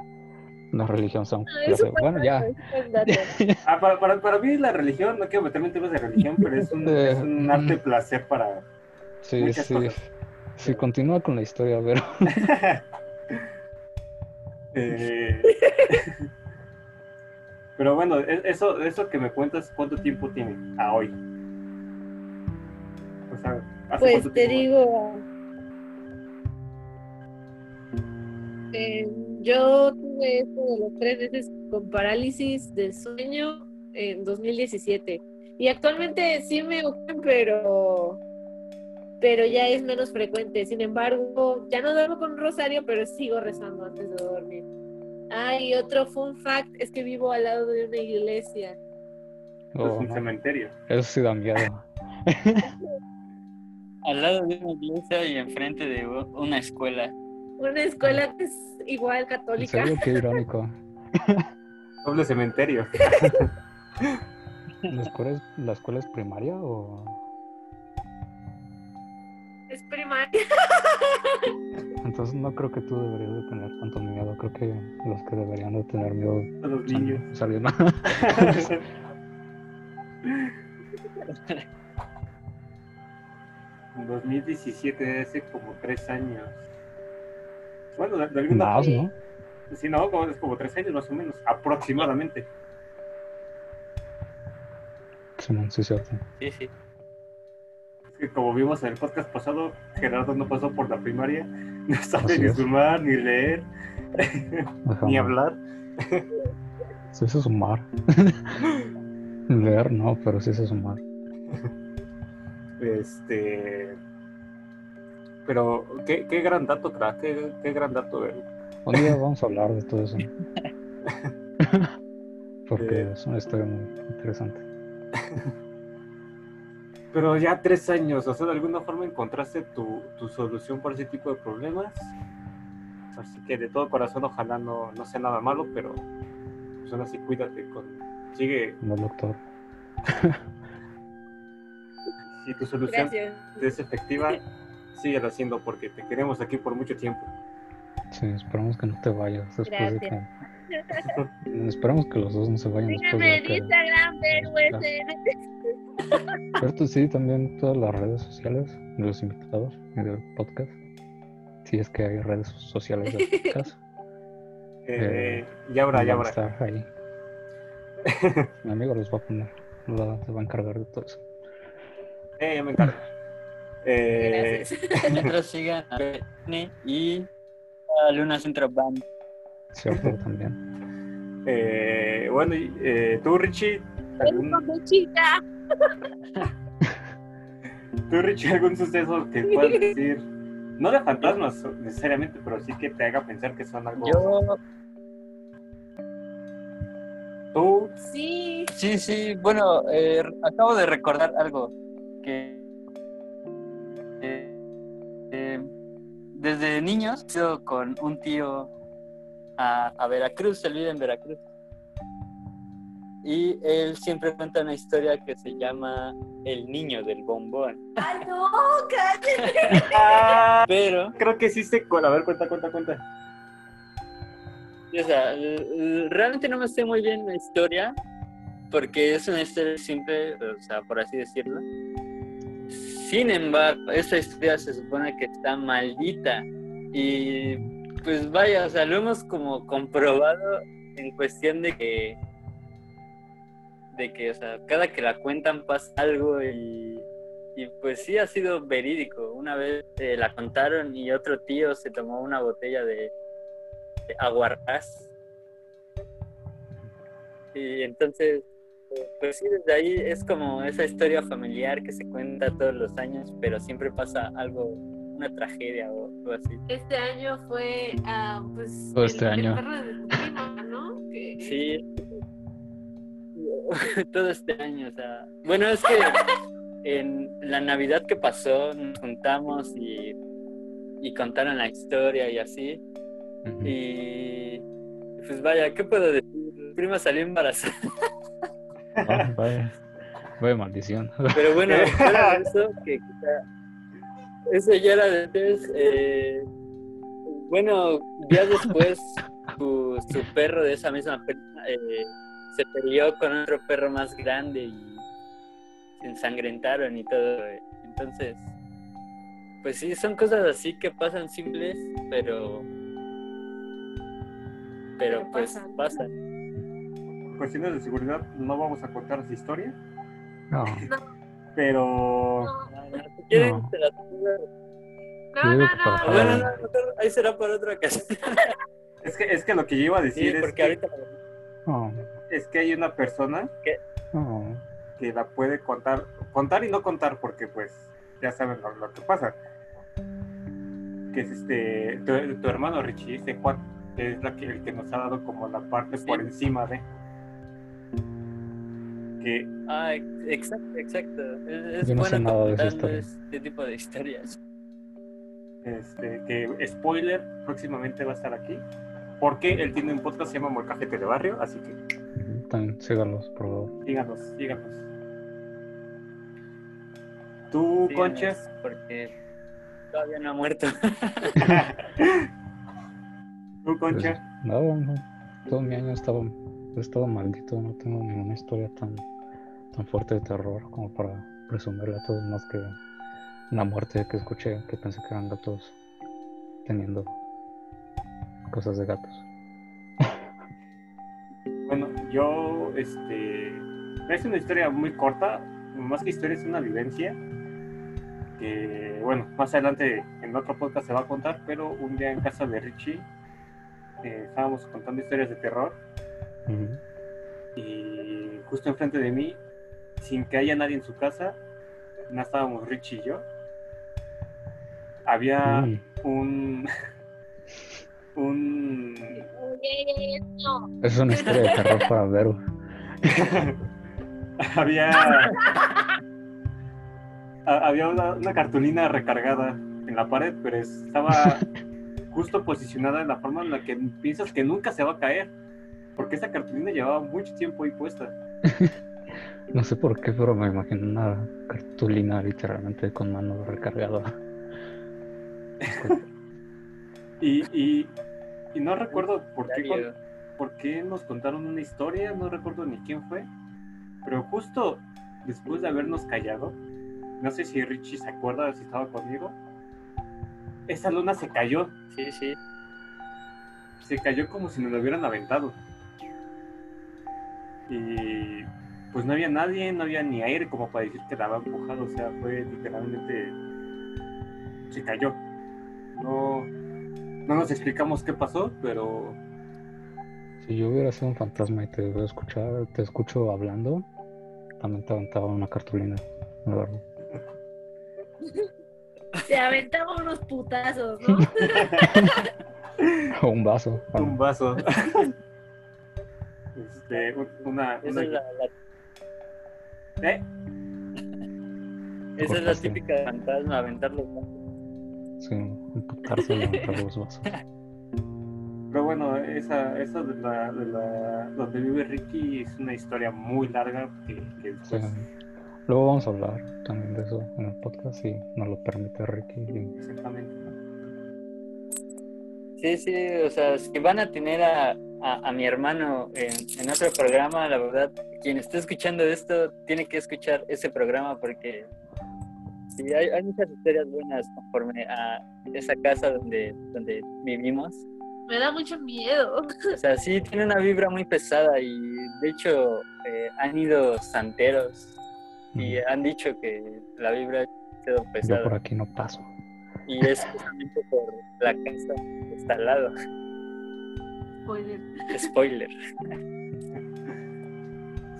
B: la religión placebo.
C: buen
B: Bueno, ya.
A: ah, para, para, para mí la religión, no quiero meterme en temas de religión, pero es un,
B: Eh,
A: es un arte placer para.
B: Sí,
A: Muchas
B: sí.
A: cosas.
B: Sí, continúa con la historia, pero
A: Eh, pero bueno, e- eso, eso que me cuentas, ¿cuánto tiempo tiene a hoy? O sea, ¿hace
C: Pues te
A: tiempo?
C: digo, eh, yo tuve esto de los tres meses con parálisis de sueño en 2017 y actualmente sí me ocurren, pero pero ya es menos frecuente. Sin embargo, ya no duermo con un rosario, pero sigo rezando antes de dormir. Ah, y otro fun fact es que vivo al lado de una iglesia.
A: Es
B: oh,
A: un
B: no,
A: cementerio.
B: eso sí da miedo.
D: Al lado de una iglesia y enfrente de una escuela.
C: Una escuela que es igual
B: En
C: católica.
B: serio, qué irónico.
A: Doble cementerio.
B: ¿La escuela es, la escuela es primaria o...?
C: Es primaria.
B: Entonces no creo que tú deberías de tener tanto miedo. Creo que los que deberían de tener miedo
A: A los niños.
B: mal.
A: En 2017, hace como tres años. Bueno, de, de alguna
B: Más. ¿no?
A: Sí, no, como, es como tres años más o menos, aproximadamente.
B: Simón, sí, cierto.
D: Sí, sí.
A: Es que como vimos en el podcast pasado, Gerardo no pasó por la primaria, no sabe
B: Así
A: ni
B: es.
A: sumar, ni leer,
B: Ajá.
A: ni hablar.
B: Sí sé sumar. Leer no, pero sí sé sumar.
A: Este. Pero, qué, qué gran dato, crack, qué, qué gran dato. eh.
B: Un día vamos a hablar de todo eso. Porque
A: Eh.
B: es una historia muy interesante.
A: Pero ya tres años, o sea, de alguna forma encontraste tu, tu solución para ese tipo de problemas. Así que de todo corazón, ojalá no, no sea nada malo, pero pues aún así cuídate con. Sigue,
B: No, doctor.
A: si tu solución
C: Gracias.
A: es efectiva, síguela haciendo porque te queremos aquí por mucho tiempo.
B: Sí, esperamos que no te vayas después de
C: Gracias.
B: que. Esperamos que los dos no se vayan después
C: Síganme
B: de
C: en
B: que.
C: Instagram.
B: Cierto, sí, también todas las redes sociales de los invitados y del podcast. Si es que hay redes sociales del podcast.
A: Eh, ya habrá, ya habrá.
B: estar ahí. Mi amigo los va a poner. la- se va a encargar de todo eso.
A: Eh, me encargo. Eh.
D: Mientras sigan a BN y a Luna Central Band.
B: Cierto, también.
A: eh, bueno, y, eh, tú, Richie, ¿algún, tú, Richie, algún suceso que puedas decir, no de fantasmas necesariamente, pero sí que te haga pensar que son algo.
D: Yo,
A: Tú,
C: Sí.
D: sí, sí, bueno, eh, acabo de recordar algo que desde niños he ido con un tío a, a Veracruz, él vive en Veracruz. y él siempre cuenta una historia que se llama El niño del bombón.
C: ¡Ay, no! ¡Cállate!
D: Pero,
A: creo que sí se... A ver, cuenta, cuenta, cuenta.
D: o sea, realmente no me sé muy bien la historia, porque es una historia simple, o sea, por así decirlo. Sin embargo, esa historia se supone que está maldita. Y pues vaya, o sea, lo hemos como comprobado en cuestión de que, de que, o sea, cada que la cuentan pasa algo y, y pues sí ha sido verídico. Una vez eh, la contaron y otro tío se tomó una botella de, de aguarrás. Y entonces, pues sí, desde ahí es como esa historia familiar que se cuenta todos los años, pero siempre pasa algo, una tragedia o algo así.
C: Este año fue, ah, pues.
B: Todo este
C: el,
B: año.
C: El perro de tu prima, ¿no? Que-
D: Sí. Todo este año, o sea. Bueno, es que en la Navidad que pasó nos juntamos y, y contaron la historia y así. Y pues vaya, ¿qué puedo decir? Mi prima salió embarazada.
B: Ah, vaya, vaya maldición.
D: Pero bueno, fuera de eso, que quizá- eso ya era de antes. eh, bueno, días después, su, su perro de esa misma prima eh, se peleó con otro perro más grande y se ensangrentaron y todo. eh. Entonces, pues sí, son cosas así que pasan simples, pero. Pero
C: Pero
D: pues
C: pasan.
D: pasan.
A: Cuestiones de seguridad, no vamos a contar esa historia,
B: No,
A: pero...
C: No,
D: No, no, si quieren,
B: No.
D: se las-
C: no, no.
B: digo que
C: no,
B: para-
C: no.
D: Bueno, no, mejor ahí será para otra ocasión.
A: Es que, es que lo que yo iba a
D: Sí,
A: decir es,
D: porque
A: que,
D: ahorita.
A: es que hay una persona
B: no.
A: que la puede contar, contar y no contar, porque pues ya saben lo, lo que pasa. Que es este, tu, tu hermano Richie, este Juan, que es la que, el que nos ha dado como la parte
D: Sí.
A: por encima de. Que
D: Ah, ex- exacto, exacto. Es, es
B: no
D: bueno
B: historia.
D: este tipo de historias.
A: Este, que spoiler, próximamente va a estar aquí. Porque él tiene un podcast que se llama Molcajete de Barrio, así que
B: También síganlos, por favor.
A: síganos, síganos. Tú,
D: Síganos,
A: Conchas,
D: Porque todavía no ha muerto.
A: tú,
B: Pues,
A: Concha,
B: nada, no. Todo mi año estaba, he estado maldito, no tengo ninguna historia tan, tan fuerte de terror como para presumirle a todos más que una muerte que escuché que pensé que eran gatos teniendo cosas de gatos.
A: Bueno, yo, este, es una historia muy corta, más que historia es una vivencia que, bueno, más adelante en otro podcast se va a contar, pero un día en casa de Richie eh, estábamos contando historias de terror Y justo enfrente de mí, sin que haya nadie en su casa, no estábamos Richie y yo, había
B: Mm.
A: un, un,
C: no.
B: Es una historia de terror para Vero.
A: había ha- había una, una cartulina recargada en la pared, pero estaba justo posicionada en la forma en la que piensas que nunca se va a caer, porque esa cartulina llevaba mucho tiempo ahí puesta.
B: No sé por qué, pero me imagino una cartulina literalmente con mano recargada.
A: Y, y, y no recuerdo por qué, con- por qué nos contaron una historia, no recuerdo ni quién fue, pero justo después de habernos callado, no sé si Richie se acuerda si estaba conmigo, esa luna se cayó,
D: Sí, sí.
A: se cayó como si nos lo hubieran aventado. Y pues no había nadie, no había ni aire como para decir que la había empujado, o sea, fue literalmente se cayó. No, no nos explicamos qué pasó, pero
B: Si yo hubiera sido un fantasma y te hubiera escuchado, te escucho hablando, también te aventaba una cartulina. la verdad.
C: Se aventaba unos putazos, ¿no?
B: O un vaso.
A: un vaso. este, un- una,
D: Esa
A: una-
D: es la, la-
A: ¿Eh?
D: esa es la típica de fantasma, aventar los
B: Sí, un putarse y levantar los vasos.
A: Pero bueno, esa, esa de la, de la, donde vive Ricky es una historia muy larga que, que
B: Sí.
A: después,
B: Luego vamos a hablar también de eso en el podcast si nos lo permite Ricky.
A: exactamente.
D: Sí, sí, o sea, si van a tener a, a, a mi hermano en, en otro programa, la verdad, quien esté escuchando esto tiene que escuchar ese programa porque sí, hay, hay muchas historias buenas conforme a esa casa donde, donde vivimos.
C: Me da mucho miedo.
D: O sea, sí, tiene una vibra muy pesada y de hecho eh, han ido santeros y han dicho que la vibra quedó
B: Yo por
D: pesada
B: aquí no paso.
D: y es justamente por la casa que está al lado.
C: Spoiler.
D: Spoiler.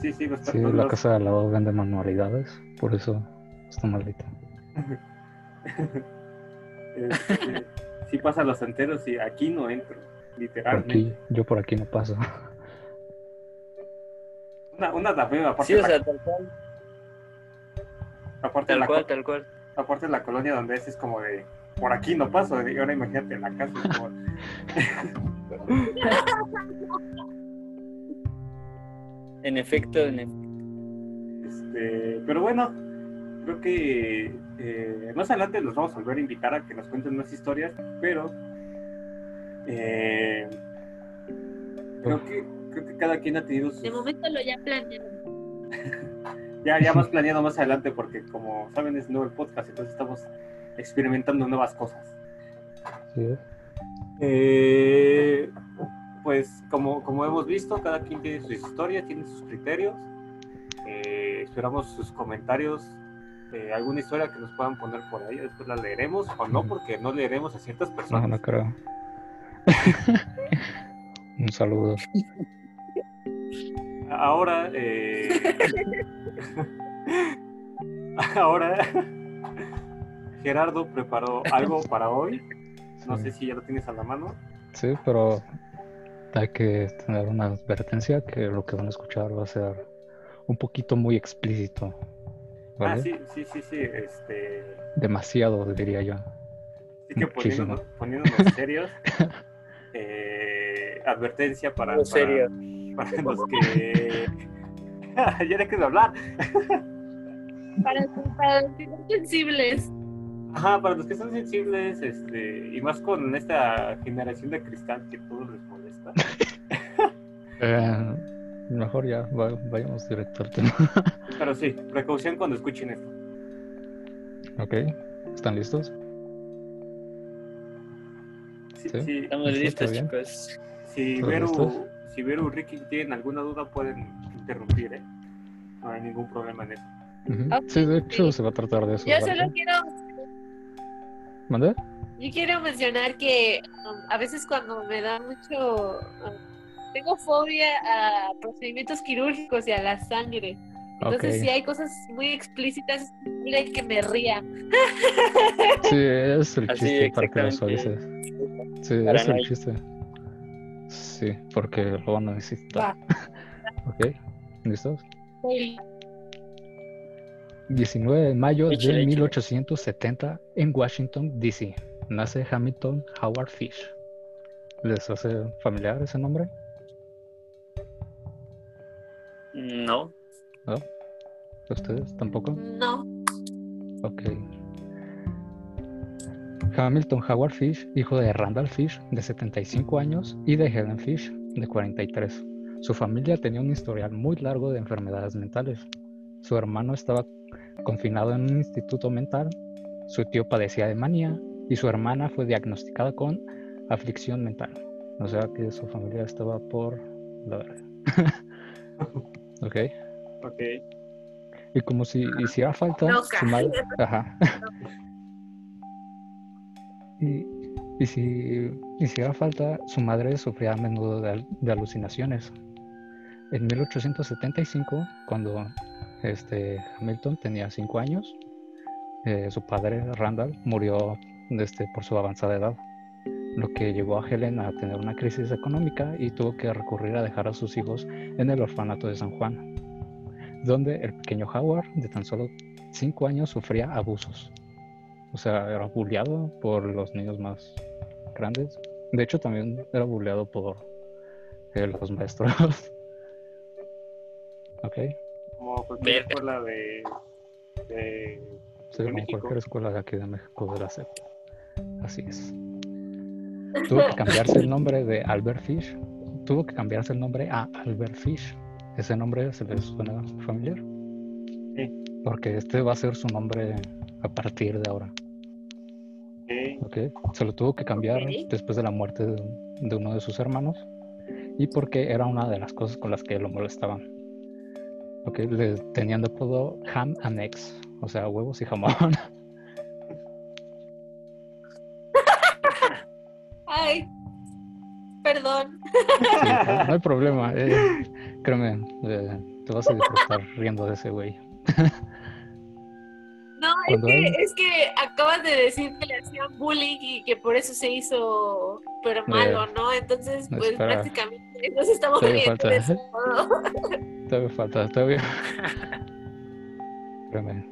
A: Sí, sí, los,
B: Sí, la casa de al lado vende manualidades, por eso está maldita.
A: este, sí pasan los enteros y aquí no entro,
B: Por
A: literalmente.
B: aquí, yo por aquí no paso.
A: Una, una la veo, aparte,
D: Sí, o
A: la,
D: sea, tal cual,
A: aparte,
D: tal
A: la,
D: cual, tal cual.
A: aparte la colonia donde es, es como de, por aquí no paso, y ahora imagínate la casa.
D: En efecto, en efecto.
A: Este, pero bueno, creo que eh, más adelante los vamos a volver a invitar a que nos cuenten más historias, pero eh, creo que creo que cada quien ha tenido sus,
C: De momento lo ya planearon.
A: ya, ya más planeado más adelante porque como saben es nuevo el podcast, entonces estamos experimentando nuevas cosas.
B: Sí, ¿eh?
A: Eh, pues como, como hemos visto, cada quien tiene sus historias, tiene sus criterios. Eh, esperamos sus comentarios, eh, alguna historia que nos puedan poner por ahí, después la leeremos o no, porque no leeremos a ciertas
B: No,
A: personas.
B: no creo. Un saludo.
A: Ahora, ahora Gerardo preparó algo para hoy. No
B: Sí.
A: sé si ya lo tienes a la mano.
B: Sí, pero hay que tener una advertencia que lo que van a escuchar va a ser un poquito muy explícito. ¿vale?
A: Ah, sí, sí, sí, sí. Este,
B: Demasiado, diría yo.
A: Así que poniéndonos, poniéndonos serios, eh, advertencia para, para,
D: serio.
A: para los que... ya dejes de hablar.
C: Para, para los que son sensibles.
A: Ajá, para los que son sensibles, este, y más con esta generación de cristal que todo les molesta.
B: Eh, mejor ya va- vayamos directo al tema.
A: Pero sí, precaución cuando escuchen esto.
B: ok, ¿están listos?
A: Sí,
B: Sí.
A: sí,
D: Estamos listos, chicos.
A: si
B: ¿Todos
A: Veru,
B: listos?
A: si Veru y Ricky tienen alguna duda pueden interrumpir, ¿eh? No hay ningún problema en eso.
C: Ok,
B: Sí, de hecho
C: sí.
B: se va a tratar de eso.
C: Yo
B: ¿vale?
C: solo quiero, Yo quiero mencionar que um, a veces cuando me da mucho, um, tengo fobia a procedimientos quirúrgicos y a la sangre. Entonces
B: Ok.
C: si hay cosas muy explícitas, es posible que me ría.
B: Sí, es el
D: Así,
B: chiste para que lo suavices. Sí, es el chiste. Sí, porque lo van a necesitar. ok, ¿listos?
C: Sí.
B: 19 de mayo
D: Échale,
B: de
D: échale.
B: 1870 en Washington, D.C. Nace Hamilton Howard Fish. ¿Les hace familiar ese nombre?
D: No.
B: ¿No? ¿Ustedes tampoco?
C: No,
B: Ok. Hamilton Howard Fish, hijo de Randall Fish, de 75 años, y de Helen Fish, de 43. Su familia tenía un historial muy largo de enfermedades mentales. Su hermano estaba confinado en un instituto mental, su tío padecía de manía y su hermana fue diagnosticada con aflicción mental. O sea que su familia estaba por la verga. ok.
A: Ok.
B: Y como si hiciera falta,
C: Loca.
B: su madre. Ajá. Y, y si hiciera falta, su madre sufría a menudo de alucinaciones. En 1875, cuando este, Hamilton tenía 5 años, eh, su padre, Randall, murió este, por su avanzada edad, lo que llevó a Helen a tener una crisis económica y tuvo que recurrir a dejar a sus hijos en el orfanato de San Juan, donde el pequeño Howard, de tan solo 5 años, sufría abusos. O sea, era bulleado por los niños más grandes De hecho, también era bulleado por eh, los maestros. ok.
A: Como cualquier
D: Verga.
A: escuela de, de,
B: Sí,
A: de
B: como
A: México.
B: cualquier escuela de aquí de México de la SEP. Así es. Tuvo que cambiarse el nombre de Albert Fish. Tuvo que cambiarse el nombre a Albert Fish. ¿Ese nombre se les suena familiar?
A: Sí.
B: Porque este va a ser su nombre a partir de ahora. Se lo tuvo que cambiar después de la muerte de, de uno de sus hermanos y porque era una de las cosas con las que lo molestaban. ¿Ok? Le tenían de apodo Ham and Eggs, o sea, huevos y jamón.
C: Ay, perdón.
B: no hay problema, eh, créeme, eh, te vas a disfrutar riendo de ese güey.
C: No, es
B: Cuando
C: que,
B: él-
C: es que acabas de decir que le hacían bullying y que por eso se hizo pero malo, ¿no? Entonces,
B: no,
C: pues
B: espera.
C: prácticamente nos estamos
B: Todavía falta.
C: de eso todo.
B: Todavía falta, todavía. Créeme,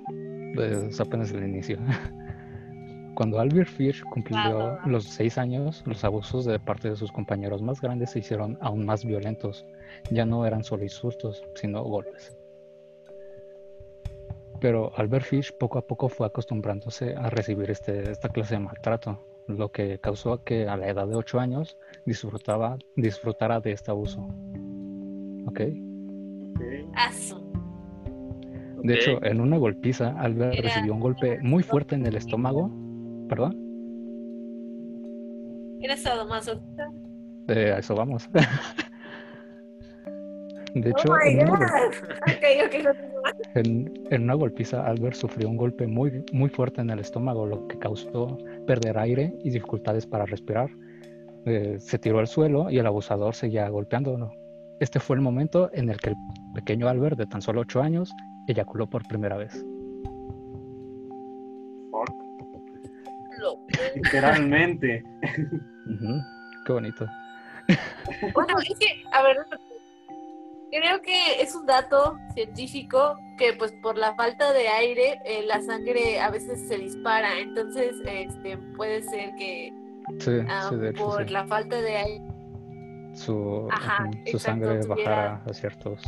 B: es apenas el inicio. Cuando Albert Fish cumplió
C: Va, va, va.
B: los seis años, los abusos de parte de sus compañeros más grandes se hicieron aún más violentos. Ya no eran solo insultos, sino golpes. Pero Albert Fish poco a poco fue acostumbrándose a recibir este, esta clase de maltrato, lo que causó que a la edad de ocho años disfrutaba, disfrutara de este abuso. ¿Ok?
A: ok.
C: Asu.
B: De hecho, en una golpiza, Albert
C: Era-
B: recibió un golpe muy fuerte en el estómago. ¿Perdón?
C: ¿Eres sadomasoquista?
B: Eh, a eso vamos. De
C: Oh
B: hecho, en, una, en- en golpiza, Albert sufrió un golpe muy, muy fuerte en el estómago, lo que causó perder aire y dificultades para respirar. Eh, se tiró al suelo y el abusador seguía golpeándolo. Este fue el momento en el que el pequeño Albert, de tan solo 8 años, eyaculó por primera vez.
A: Por- Literalmente.
B: Ujú, Qué bonito.
C: Bueno, es que, a ver, creo que es un dato científico que pues por la falta de aire eh, la sangre a veces se dispara, entonces este puede ser que
B: Sí,
C: ah,
B: sí, de hecho,
C: por
B: sí.
C: la falta de aire
B: su,
C: Ajá,
B: su
C: exacto,
B: sangre
C: tuviera-
B: bajara a ciertas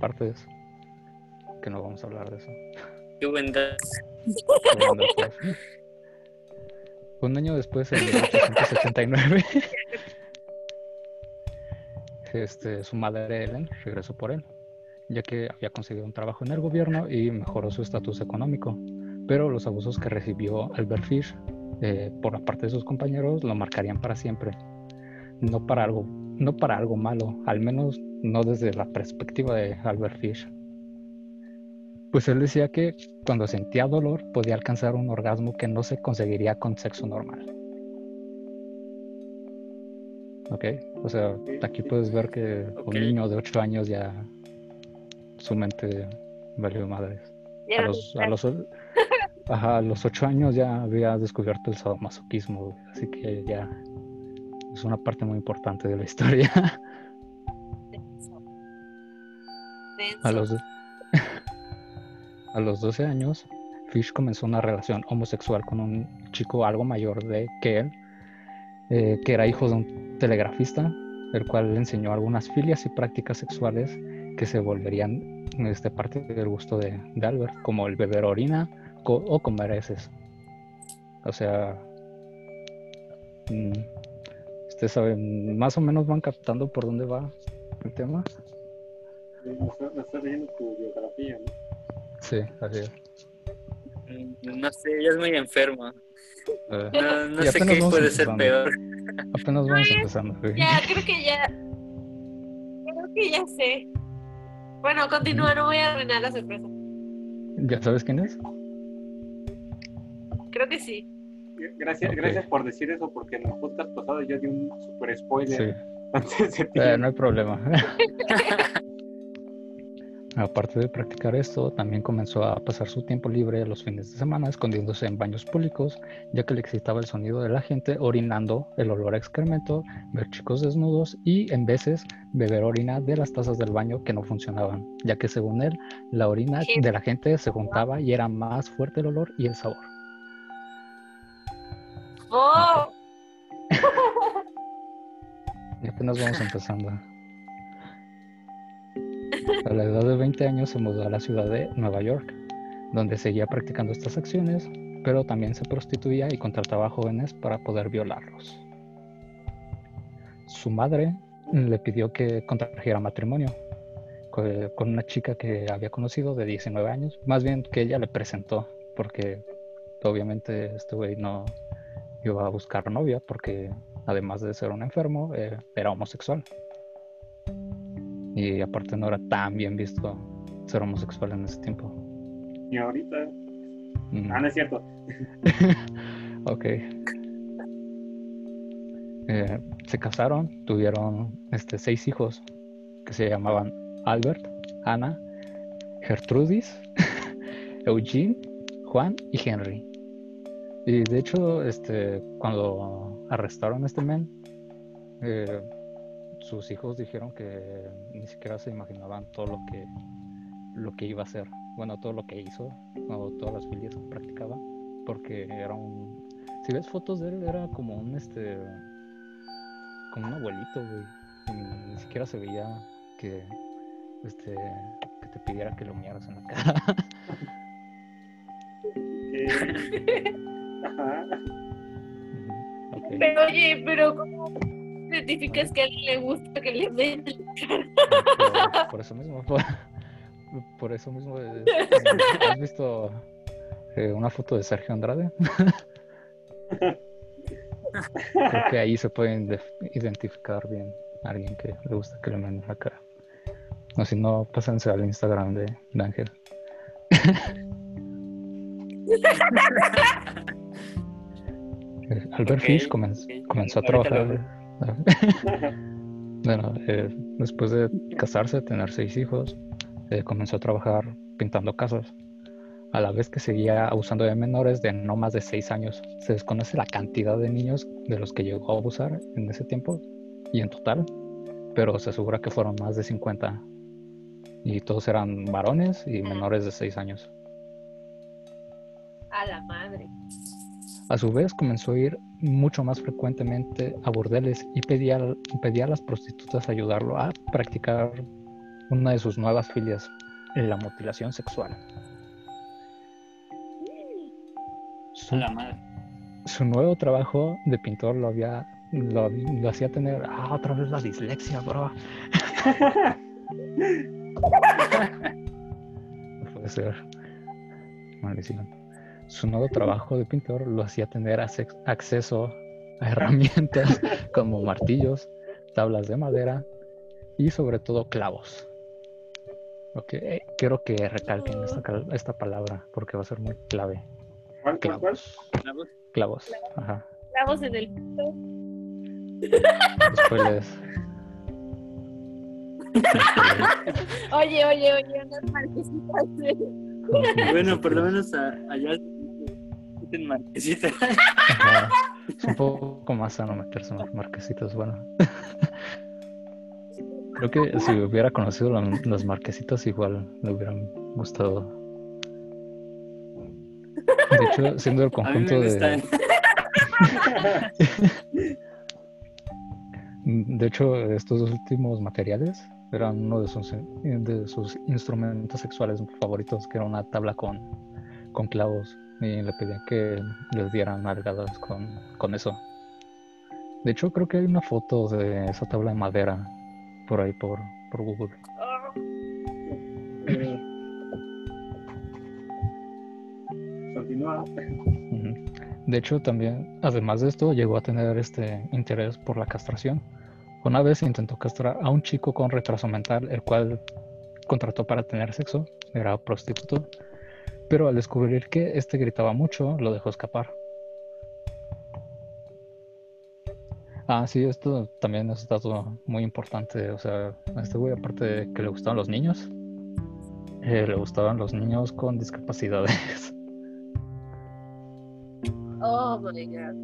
B: partes. Que no vamos a hablar de eso.
D: Qué buen dato.
B: Un año después, en 1879, este, su madre Ellen regresó por él, ya que había conseguido un trabajo en el gobierno y mejoró su estatus económico. Pero los abusos que recibió Albert Fish eh, por la parte de sus compañeros lo marcarían para siempre. No para algo, no para algo malo, al menos no desde la perspectiva de Albert Fish. Pues él decía que cuando sentía dolor podía alcanzar un orgasmo que no se conseguiría con sexo normal. Ok, o sea, aquí puedes ver que un niño de 8 años ya su mente valió madres. A los, a los, ajá, a los 8 años ya había descubierto el sadomasoquismo, así que ya es una parte muy importante de la historia. A los, a los 12 años, Fish comenzó una relación homosexual con un chico algo mayor de que él, eh, que era hijo de un telegrafista, el cual le enseñó algunas filias y prácticas sexuales que se volverían este, parte del gusto de, de Albert, como el beber orina co- o comer heces. O sea, mm, ustedes saben, más o menos van captando por dónde va el tema.
A: Me estás me estás leyendo tu biografía, ¿no?
B: Sí, así es.
D: Mm, No sé, ella es muy enferma.
B: Eh,
D: No, sé qué puede ser
B: empezando.
D: peor.
B: Apenas vamos empezando. güey.
C: Ya, creo que ya. Creo que ya sé. Bueno, continúa, no voy a arruinar la sorpresa.
B: ¿Ya sabes quién es?
C: Creo que sí.
A: Gracias, gracias por decir eso, porque en el podcast pasado yo di un super spoiler
B: Sí,
A: antes de ti.
B: Eh, no hay problema. Aparte de practicar esto, también comenzó a pasar su tiempo libre los fines de semana escondiéndose en baños públicos, ya que le excitaba el sonido de la gente orinando, el olor a excremento, ver chicos desnudos y, en veces, beber orina de las tazas del baño que no funcionaban, ya que según él, la orina de la gente se juntaba y era más fuerte el olor y el sabor.
C: ¡Oh!
B: Y apenas vamos empezando. A la edad de 20 años se mudó a la ciudad de Nueva York, donde seguía practicando estas acciones, pero también se prostituía y contrataba jóvenes para poder violarlos. Su madre le pidió que contrajera matrimonio co- con una chica que había conocido de 19 años, más bien que ella le presentó, porque obviamente este güey no iba a buscar novia, porque además de ser un enfermo, eh, era homosexual. Y aparte no era tan bien visto ser homosexual en ese tiempo.
A: Y ahorita.
B: Mm.
A: Ah, no es cierto.
B: Ok. Eh, se casaron, tuvieron este, seis hijos que se llamaban Albert, Ana, Gertrudis, Eugene, Juan y Henry. Y de hecho, este, cuando arrestaron a este men, eh, sus hijos dijeron que ni siquiera se imaginaban todo lo que, lo que iba a hacer. Bueno, todo lo que hizo, o todas las filias que practicaba, porque era un si ves fotos de él, era como un este. como un abuelito, güey. Y Ni siquiera se veía que. este. que te pidiera que lo miraras en la cara.
A: Ajá.
C: Pero oye, pero ¿cómo identificas que a alguien le gusta que le den en la cara?
B: Por, por eso mismo. Por, por eso mismo. ¿Has visto eh, una foto de Sergio Andrade? Creo que ahí se puede indef- identificar bien a alguien que le gusta que le manden la cara. No, si no, pásense al Instagram de, de Ángel. Eh, Albert
D: Ok,
B: Fish comenz-
D: ok.
B: comenzó a trabajar. Bueno, eh, después de casarse, tener seis hijos, eh, comenzó a trabajar pintando casas. A la vez que seguía abusando de menores de no más de seis años. Se desconoce la cantidad de niños de los que llegó a abusar en ese tiempo y en total, pero se asegura que fueron más de 50. Y todos eran varones y menores de seis años.
C: A la madre.
B: A su vez comenzó a ir mucho más frecuentemente a burdeles y pedía, pedía a las prostitutas ayudarlo a practicar una de sus nuevas filias, la mutilación sexual. Su,
D: la madre.
B: su nuevo trabajo de pintor lo había lo, lo hacía tener ah, otra vez la dislexia, bro. No puede ser. Maldición. Su nuevo trabajo de pintor lo hacía tener acceso a herramientas como martillos, tablas de madera y sobre todo clavos. Ok, eh, quiero que recalquen esta, cal- esta palabra porque va a ser muy clave.
A: ¿Cuál, cuál, cuál?
B: Clavos. Clavos. Ajá.
C: Estamos en el pito.
B: Después les...
C: Oye, oye, oye, unas marquesitas.
D: Bueno, por lo menos a- allá en Marquesita.
B: Ajá. Es un poco más sano meterse en los marquesitos, bueno. Creo que si hubiera conocido la- las marquesitas igual le hubieran gustado. De hecho, siendo el conjunto de... De hecho, estos dos últimos materiales eran uno de sus, de sus instrumentos sexuales favoritos, que era una tabla con, con clavos. Y le pedían que les dieran nalgadas con, con eso. De hecho, creo que hay una foto de esa tabla de madera por ahí por, por Google.
A: Continúa.
B: De hecho, también, además de esto, llegó a tener este interés por la castración. Una vez intentó castrar a un chico con retraso mental, el cual contrató para tener sexo, era prostituto, pero al descubrir que este gritaba mucho, lo dejó escapar. Ah, sí, esto también es un dato muy importante. O sea, a este güey, aparte de que le gustaban los niños, eh, le gustaban los niños con discapacidades.
C: Oh my god.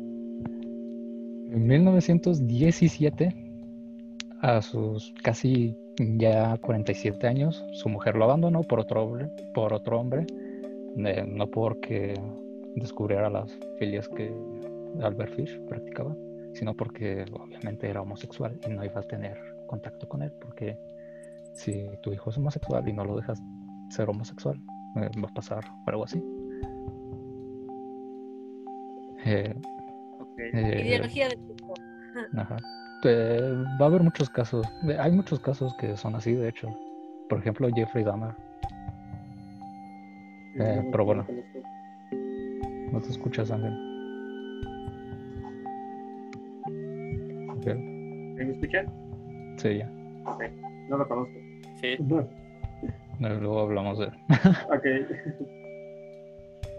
B: En 1917, a sus casi ya 47 años, su mujer lo abandonó por otro hombre, por otro hombre eh, no porque descubriera las filias que Albert Fish practicaba, sino porque obviamente era homosexual y no iba a tener contacto con él, porque si tu hijo es homosexual y no lo dejas ser homosexual, eh, va a pasar algo así. Eh,
D: Ok.
B: eh,
C: Ideología del tipo.
B: Ajá. Eh, va a haber muchos casos. Hay muchos casos que son así, de hecho. Por ejemplo, Jeffrey Dahmer. Eh, pero
A: no
B: bueno. ¿No te escuchas, Ángel?
A: ¿Me escuchan?
B: Sí, ya.
A: Ok, no lo conozco.
D: Sí.
B: Luego hablamos de él.
A: Ok.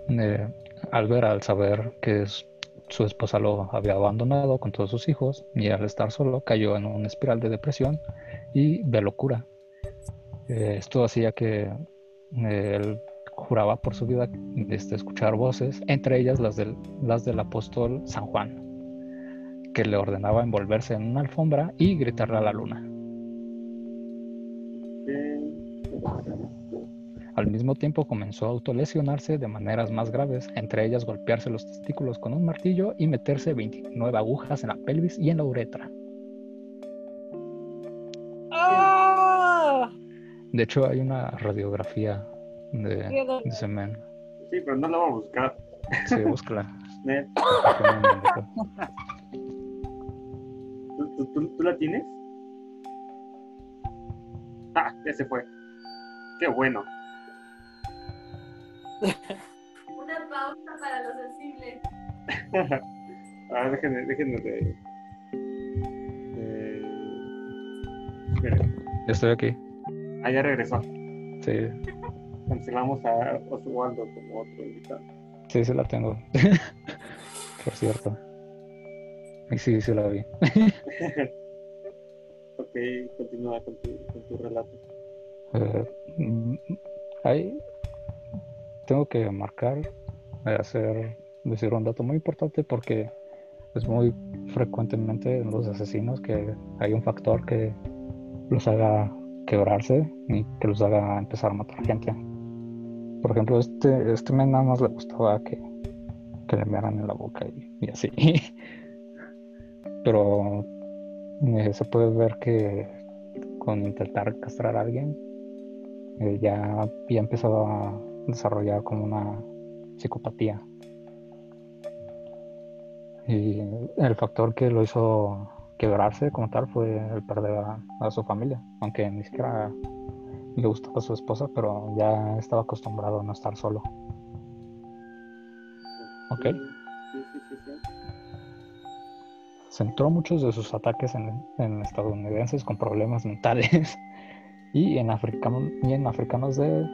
B: Eh, Albert, al saber que su esposa lo había abandonado con todos sus hijos y al estar solo cayó en una espiral de depresión y de locura. Eh, esto hacía que eh, él juraba por su vida este, escuchar voces, entre ellas las del, las del apóstol San Juan, que le ordenaba envolverse en una alfombra y gritarle a la luna. Al mismo tiempo comenzó a autolesionarse de maneras más graves, entre ellas golpearse los testículos con un martillo y meterse 29 agujas en la pelvis y en la uretra.
C: ¡Ah!
B: De hecho, hay una radiografía de, de.
A: Sí, pero no lo voy a buscar.
B: Sí, búscala.
A: ¿Tú, tú, tú, tú la tienes? Ah, ya se fue. Qué bueno.
C: Una pausa para los sensibles.
A: A ver, déjenme, déjenme de.
B: Yo estoy aquí.
A: Ah, ya regresó.
B: Sí,
A: Cancelamos a Oswaldo como otro invitado.
B: sí, sí la tengo. Por cierto. Y sí, sí la vi.
A: ok, continúa con tu, con tu relato.
B: Mm, ahí tengo que marcar, eh, hacer, decir un dato muy importante porque es muy frecuentemente en los asesinos que hay un factor que los haga quebrarse y que los haga empezar a matar gente. Por ejemplo, este, este men nada más le gustaba que, que le mearan en la boca y, así. Pero eh, se puede ver que con intentar castrar a alguien eh, ya, ya empezó a desarrollar como una psicopatía. Y el factor que lo hizo quebrarse como tal fue el perder a su familia, aunque ni siquiera le gustaba su esposa, pero ya estaba acostumbrado a no estar solo. Ok.
A: Sí, sí, sí, sí.
B: Centró muchos de sus ataques en, en estadounidenses con problemas mentales y en, africanos, y en africanos de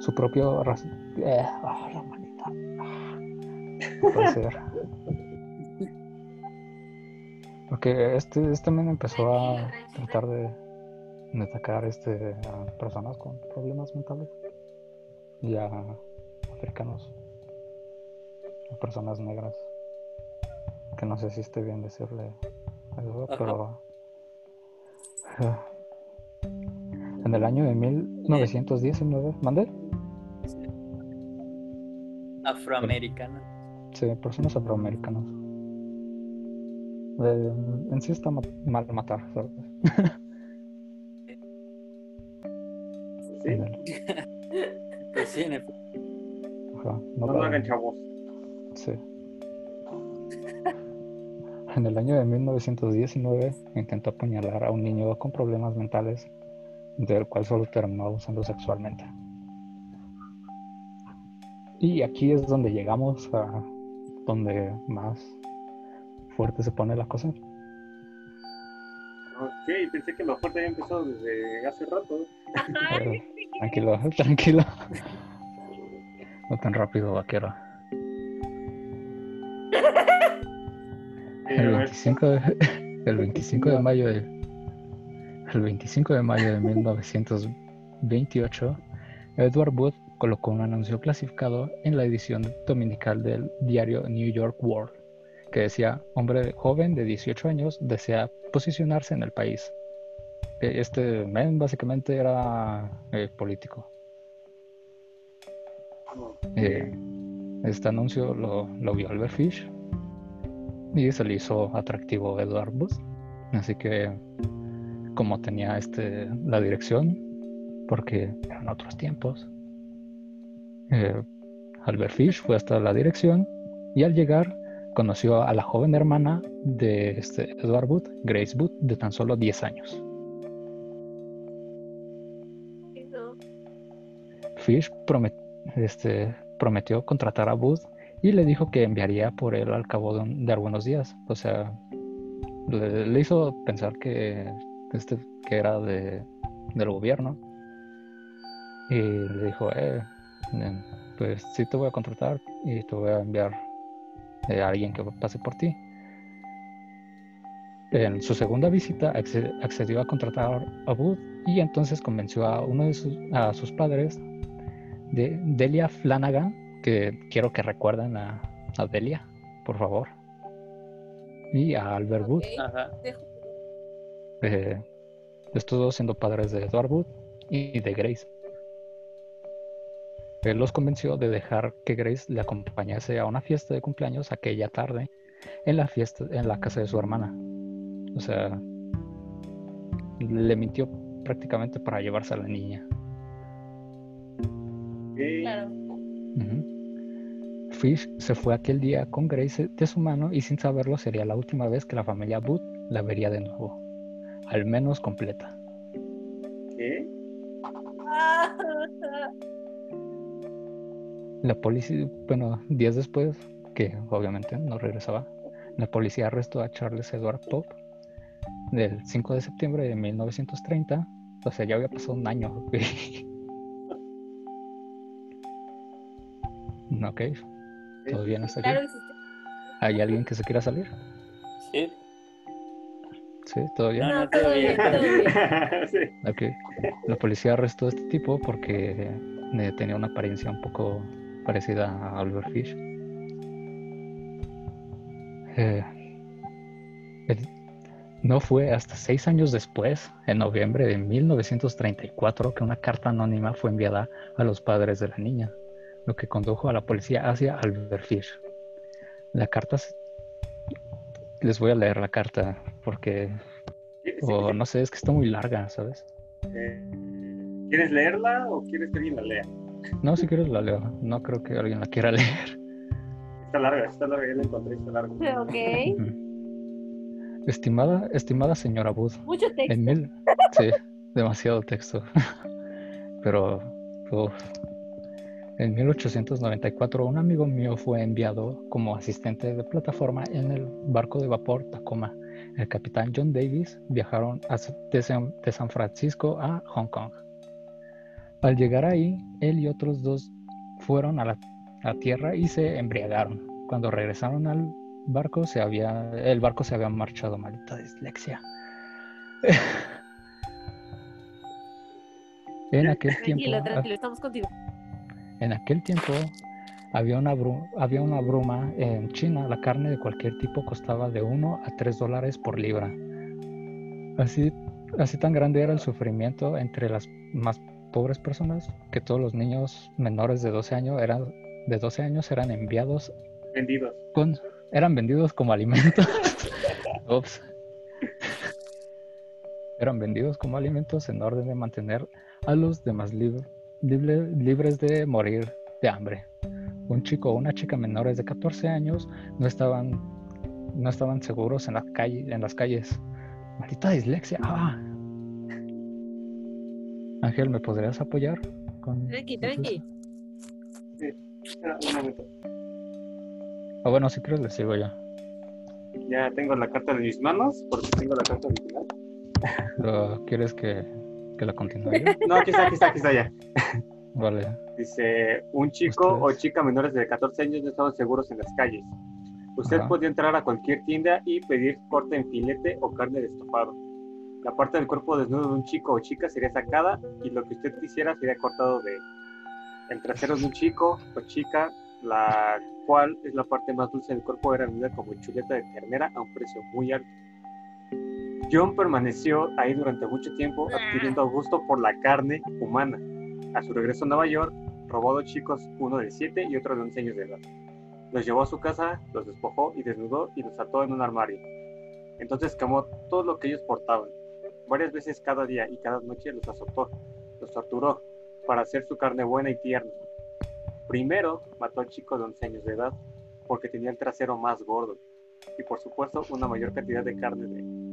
B: su propio raza. Eh, ah, la manita. No puede ser. Porque este, este men empezó a tratar de, de atacar este, a personas con problemas mentales y a africanos, a personas negras. Que no sé si esté bien decirle eso,
D: Ajá.
B: pero en el año de 1919, ¿mandé?
D: Afroamericana.
B: Sí, personas afroamericanas. Eh, en sí está ma- mal matar, ¿sabes?
A: Sí,
B: el-
D: Pues sí, en
B: ajá,
A: no
B: no
A: hagan chavos.
B: Sí. En el año de 1919 intentó apuñalar a un niño con problemas mentales, del cual solo terminó abusando sexualmente. Y aquí es donde llegamos a donde más fuerte se pone la cosa.
A: Ok, pensé que lo fuerte había empezado desde hace rato.
B: Tranquilo, tranquilo. No tan rápido, vaquero. El
A: a ver,
B: 25 de, el 25 de mayo de el 25 de mayo de 1928, Edward Wood colocó un anuncio clasificado en la edición dominical del diario New York World que decía, hombre joven de 18 años desea posicionarse en el país. Eh, Este men básicamente era eh, político. Eh, este anuncio lo, lo vio Albert Fish y se le hizo atractivo Edward Booth. Así que, como tenía este, la dirección, porque eran otros tiempos, eh, Albert Fish fue hasta la dirección y al llegar conoció a la joven hermana de este Edward Booth, Grace Booth, de tan solo 10 años. Fish este, prometió contratar a Booth y le dijo que enviaría por él al cabo de, un- de algunos días. O sea, le, hizo pensar que, este, que era de, del gobierno. Y le dijo, eh, pues sí te voy a contratar y te voy a enviar eh, a alguien que pase por ti. En su segunda visita acce- accedió a contratar a Booth y entonces convenció a uno de sus, a sus padres de Delia Flanagan, que quiero que recuerden a, a Delia, por favor, y a Albert.
D: Ajá.
C: Dejo-
B: Eh, estos dos siendo padres de Edward Booth y de Grace. Él los convenció de dejar que Grace le acompañase a una fiesta de cumpleaños aquella tarde en la fiesta en la casa de su hermana. O sea, le mintió prácticamente para llevarse a la niña.
C: Claro.
B: Fish se fue aquel día con Grace de su mano y sin saberlo sería la última vez que la familia Booth la vería de nuevo, al menos completa.
A: ¿Qué?
B: La policía, bueno, días después, que obviamente no regresaba, la policía arrestó a Charles Edward Pope del 5 de septiembre de 1930. O sea, ya había pasado un año. Ok, todo bien hasta aquí. ¿Hay alguien que se quiera salir?
D: Sí.
B: Sí, todo bien.
D: No,
C: No,
D: todo
C: bien, todo bien.
A: sí.
B: Ok. La policía arrestó a este tipo porque eh, tenía una apariencia un poco parecida a Albert Fish. Eh, el- no fue hasta seis años después, en noviembre de 1934, que una carta anónima fue enviada a los padres de la niña, lo que condujo a la policía hacia Albert Fish. La carta... Les voy a leer la carta porque,
A: Sí,
B: o
A: sí.
B: no sé, es que está muy larga, ¿sabes?
A: Eh, ¿Quieres leerla o quieres que alguien la lea?
B: No, si quieres la leo. No creo que alguien la quiera leer.
A: Está larga, está larga, ya la encontré, está larga.
C: Ok.
B: Estimada, estimada señora Booth,
C: Mucho texto.
B: en mil... Sí, demasiado texto. Pero... uf. En 1894 un amigo mío fue enviado como asistente de plataforma en el barco de vapor Tacoma. El capitán John Davis viajaron de San- Francisco a Hong Kong. Al llegar ahí, él y otros dos fueron a la a tierra y se embriagaron. Cuando regresaron al barco, se había, el barco se había marchado, maldita dislexia. en aquel tiempo,
C: Tranquilo,
B: ah,
C: tranquilo, estamos contigo.
B: En aquel tiempo había una, había una bruma en China. La carne de cualquier tipo costaba de 1 a 3 dólares por libra. Así, así tan grande era el sufrimiento entre las más pobres personas que todos los niños menores de 12 años eran, de 12 años eran enviados
A: Vendidos.
B: con, eran vendidos como alimentos. Ups. Eran vendidos como alimentos en orden de mantener a los demás lib- libre- libres de morir de hambre. Un chico o una chica menores de 14 años no estaban, no estaban seguros en, la calle, en las calles. Maldita dislexia. Ah. Ángel, ¿me podrías apoyar? Con,
C: Tranqui, tranqui.
A: Espera un momento.
B: Ah, bueno, si quieres le sigo yo.
A: Ya tengo la carta de mis manos, porque tengo la carta original.
B: ¿Lo- ¿Quieres que, que la continúe yo?
A: No, aquí está, aquí está, aquí está ya.
B: Vale.
A: Dice, un chico o
B: Ustedes.
A: chica menores de 14 años no estaban seguros en las calles. Usted
B: Ajá.
A: podía entrar a cualquier tienda y pedir corte en filete o carne de estofado. La parte del cuerpo desnudo de un chico o chica sería sacada y lo que usted quisiera sería cortado de el trasero de un chico o chica, la cual es la parte más dulce del cuerpo, era vendida como chuleta de ternera a un precio muy alto. John permaneció ahí durante mucho tiempo adquiriendo gusto por la carne humana. A su regreso a Nueva York, robó a dos chicos, uno de 7 y otro de 11 años de edad. Los llevó a su casa, los despojó y desnudó y los ató en un armario. Entonces quemó todo lo que ellos portaban. Varias veces cada día y cada noche los azotó, los torturó, para hacer su carne buena y tierna. Primero mató al chico de 11 años de edad, porque tenía el trasero más gordo, y por supuesto una mayor cantidad de carne de...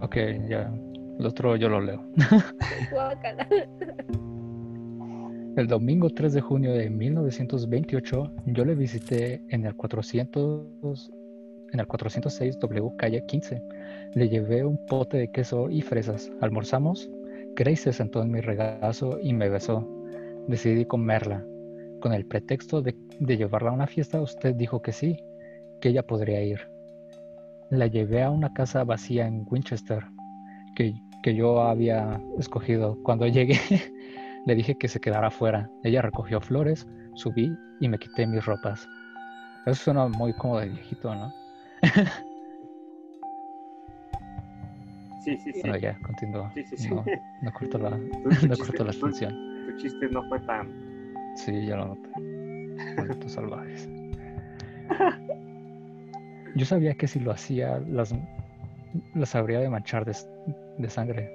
B: Ok, ya. El otro yo lo leo. El domingo 3 de junio de 1928, yo le visité en el 400, en el 406 W calle 15. Le llevé un pote de queso y fresas. Almorzamos. Grace se sentó en mi regazo y me besó. Decidí comerla. Con el pretexto de, de llevarla a una fiesta, usted dijo que sí, que ella podría ir. La llevé a una casa vacía en Winchester, que, que yo había escogido. Cuando llegué, le dije que se quedara afuera. Ella recogió flores, subí y me quité mis ropas. Eso suena muy como de viejito, ¿no?
A: Sí, sí, sí.
B: Bueno, ya, continúa.
A: Sí, sí, sí.
B: No, no corto la,
A: Tu
B: no corto la
A: tu-
B: función.
A: Tu chiste no fue tan...
B: Sí, ya lo noté. Malditos salvajes. Yo sabía que si lo hacía, las, las habría de manchar de, de sangre.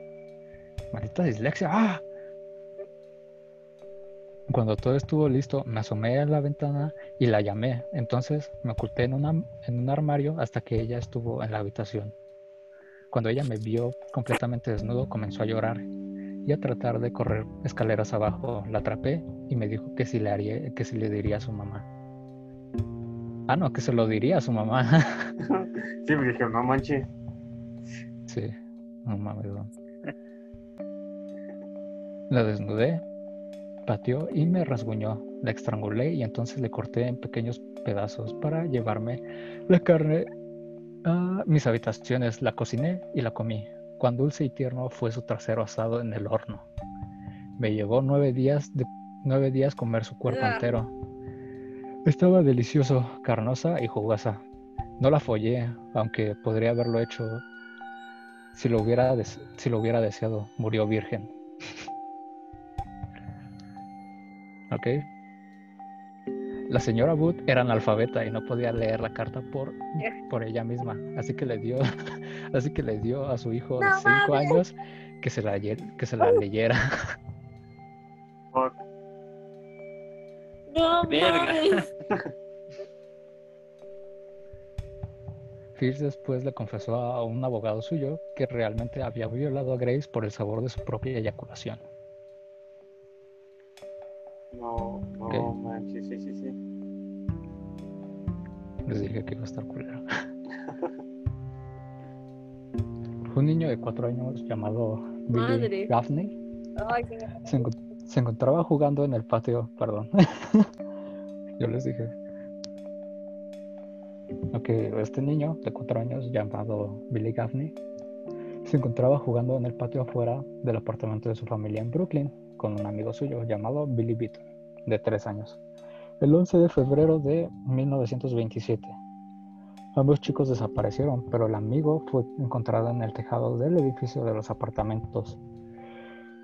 B: Maldita dislexia. ¡Ah! Cuando todo estuvo listo, me asomé a la ventana y la llamé. Entonces me oculté en, una, en un armario hasta que ella estuvo en la habitación. Cuando ella me vio completamente desnudo, comenzó a llorar y a tratar de correr escaleras abajo. La atrapé y me dijo que si le haría, que si le diría a su mamá. Ah, no, que se lo diría a su mamá.
A: Sí, me dije, no manches.
B: sí, no mames. no. La desnudé, pateó y me rasguñó. La estrangulé y entonces le corté en pequeños pedazos para llevarme la carne a mis habitaciones. La cociné y la comí. Cuán dulce y tierno fue su trasero asado en el horno. Me llevó nueve días de nueve días comer su cuerpo
C: Ah.
B: entero. Estaba delicioso, carnosa y jugosa. No la follé, aunque podría haberlo hecho si lo hubiera, des- si lo hubiera deseado. Murió virgen. ok. La señora Wood era analfabeta y no podía leer la carta por, por ella misma, así que le dio, así que le dio a su hijo de
C: No
B: cinco
C: mames.
B: años que se la, que se la leyera.
C: No
D: Verga.
B: Fierce después le confesó a un abogado suyo que realmente había violado a Grace por el sabor de su propia eyaculación.
A: No, no
B: Ok.
A: manches, sí, sí, sí.
B: Les dije que iba a estar culero. un niño de cuatro años llamado Billy
C: Madre.
B: Gaffney
C: Ay, qué
B: se, encon- se encontraba jugando en el patio, perdón. Yo les dije. Ok, este niño de cuatro años llamado Billy Gaffney se encontraba jugando en el patio afuera del apartamento de su familia en Brooklyn con un amigo suyo llamado Billy Beaton, de tres años. El 11 de febrero de 1927. Ambos chicos desaparecieron, pero el amigo fue encontrado en el tejado del edificio de los apartamentos.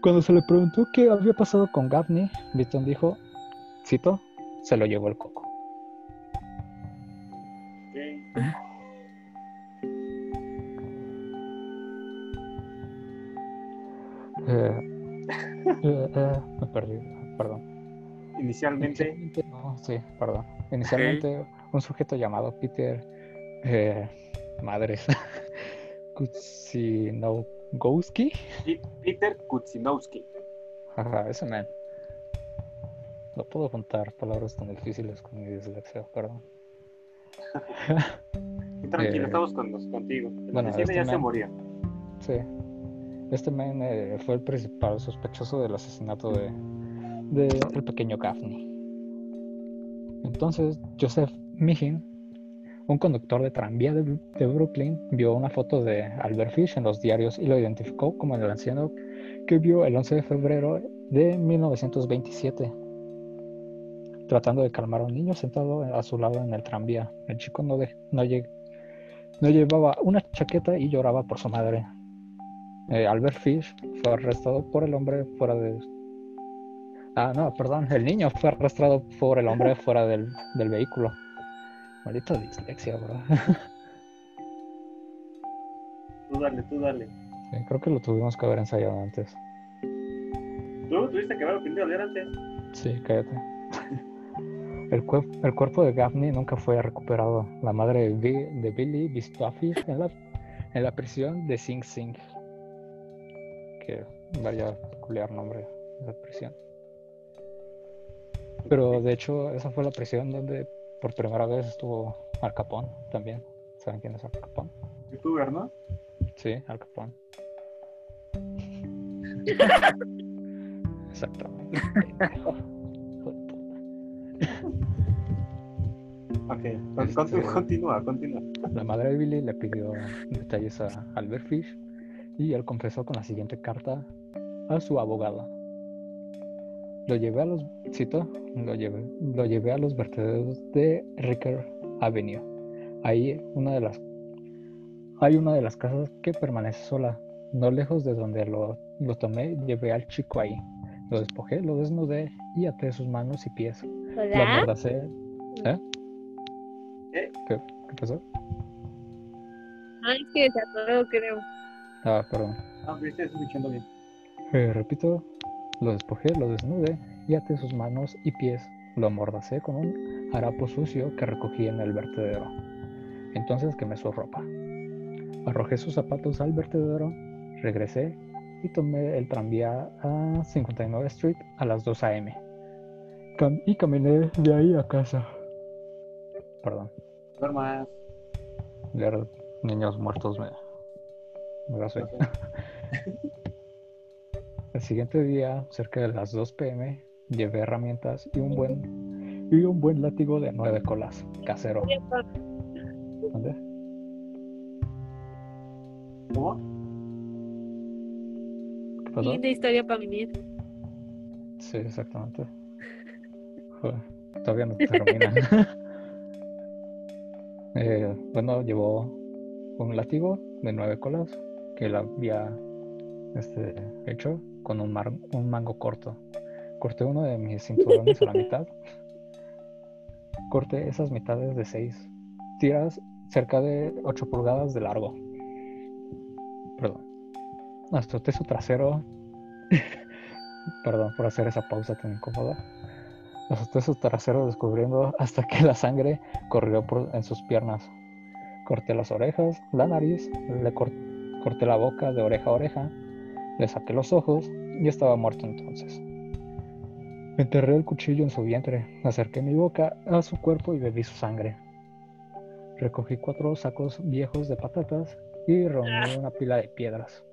B: Cuando se le preguntó qué había pasado con Gaffney, Beaton dijo, cito, se lo llevó el coco. Eh, eh, eh, me perdí, perdón.
A: Inicialmente,
B: Inicialmente, no, sí, perdón. Inicialmente, un sujeto llamado Peter eh, Madres Kutsinogowski.
A: Pi- Peter Kutsinowski.
B: Ajá, ese man. No puedo juntar palabras tan difíciles con mi dislexia, perdón.
A: Tranquilo,
B: Eh,
A: estamos con, contigo. El
B: bueno, este
A: ya se murió.
B: Sí. Este man eh, fue el principal sospechoso del asesinato de, de el pequeño Gaffney. Entonces, Joseph Mihin, un conductor de tranvía de, Brooklyn, vio una foto de Albert Fish en los diarios y lo identificó como el anciano que vio el 11 de febrero de 1927, tratando de calmar a un niño sentado a su lado en el tranvía. El chico no, no, lle- no llevaba una chaqueta y lloraba por su madre. Eh, Albert Fish fue arrestado por el hombre fuera de Ah, no, perdón, el niño fue arrastrado por el hombre fuera del vehículo. Maldita dislexia, bro.
A: Tú dale, tú dale.
B: Sí, creo que lo tuvimos que haber ensayado antes.
A: Tú tuviste que haber aprendido a leer antes.
B: Sí, cállate. El, el cuerpo de Gaffney nunca fue recuperado. La madre de, Bi- de Billy Bistafi en la, en la prisión de Sing Sing. Que vaya peculiar nombre esa prisión. Pero de hecho, esa fue la prisión donde por primera vez estuvo Al Capone también. ¿Saben quién es Al Capone?
A: Youtuber, ¿no?
B: Sí, Al Capone. Exactamente.
A: Ok,
B: Este-
A: continúa, continúa.
B: La madre de Billy le pidió detalles a Albert Fish y él confesó con la siguiente carta a su abogada. Lo llevé a los, cito, lo llevé, lo llevé a los vertederos de Ricker Avenue. Ahí una de las, hay una de las casas que permanece sola, no lejos de donde lo, lo tomé, llevé al chico ahí. Lo despojé, lo desnudé y até sus manos y pies. Lo amordacé. ¿Eh?
A: ¿Qué?
B: ¿Qué, qué pasó?
C: Ay, es que se atoró, creo.
B: Ah, perdón.
A: Ah, pero estás escuchando bien.
B: Eh, repito, lo despojé, lo desnudé y até sus manos y pies. Lo amordacé con un harapo sucio que recogí en el vertedero. Entonces quemé su ropa. Arrojé sus zapatos al vertedero, regresé y tomé el tranvía a 59 Street a las 2 a.m. Cam- y caminé de ahí a casa. Perdón, ver niños muertos me, me da sueño. El siguiente día, cerca de las 2 pm, llevé herramientas y un buen y un buen látigo de nueve colas, casero. ¿Dónde?
A: ¿Cómo?
B: ¿Qué pasó?
C: Linda historia para venir.
B: Sí, exactamente. Joder, todavía no termina. Eh, bueno, llevó un látigo de nueve colas que él había este, hecho con un, mar- un mango corto. Corté uno de mis cinturones a la mitad. Corté esas mitades de seis tiras cerca de 8 pulgadas de largo. Perdón. Azoté su trasero. Perdón por hacer esa pausa tan incómoda. Azoté su trasero descubriendo hasta que la sangre corrió por, en sus piernas. Corté las orejas, la nariz, le cor- corté la boca de oreja a oreja, le saqué los ojos y estaba muerto entonces. Enterré el cuchillo en su vientre, acerqué mi boca a su cuerpo y bebí su sangre. Recogí cuatro sacos viejos de patatas y reuní una pila de piedras.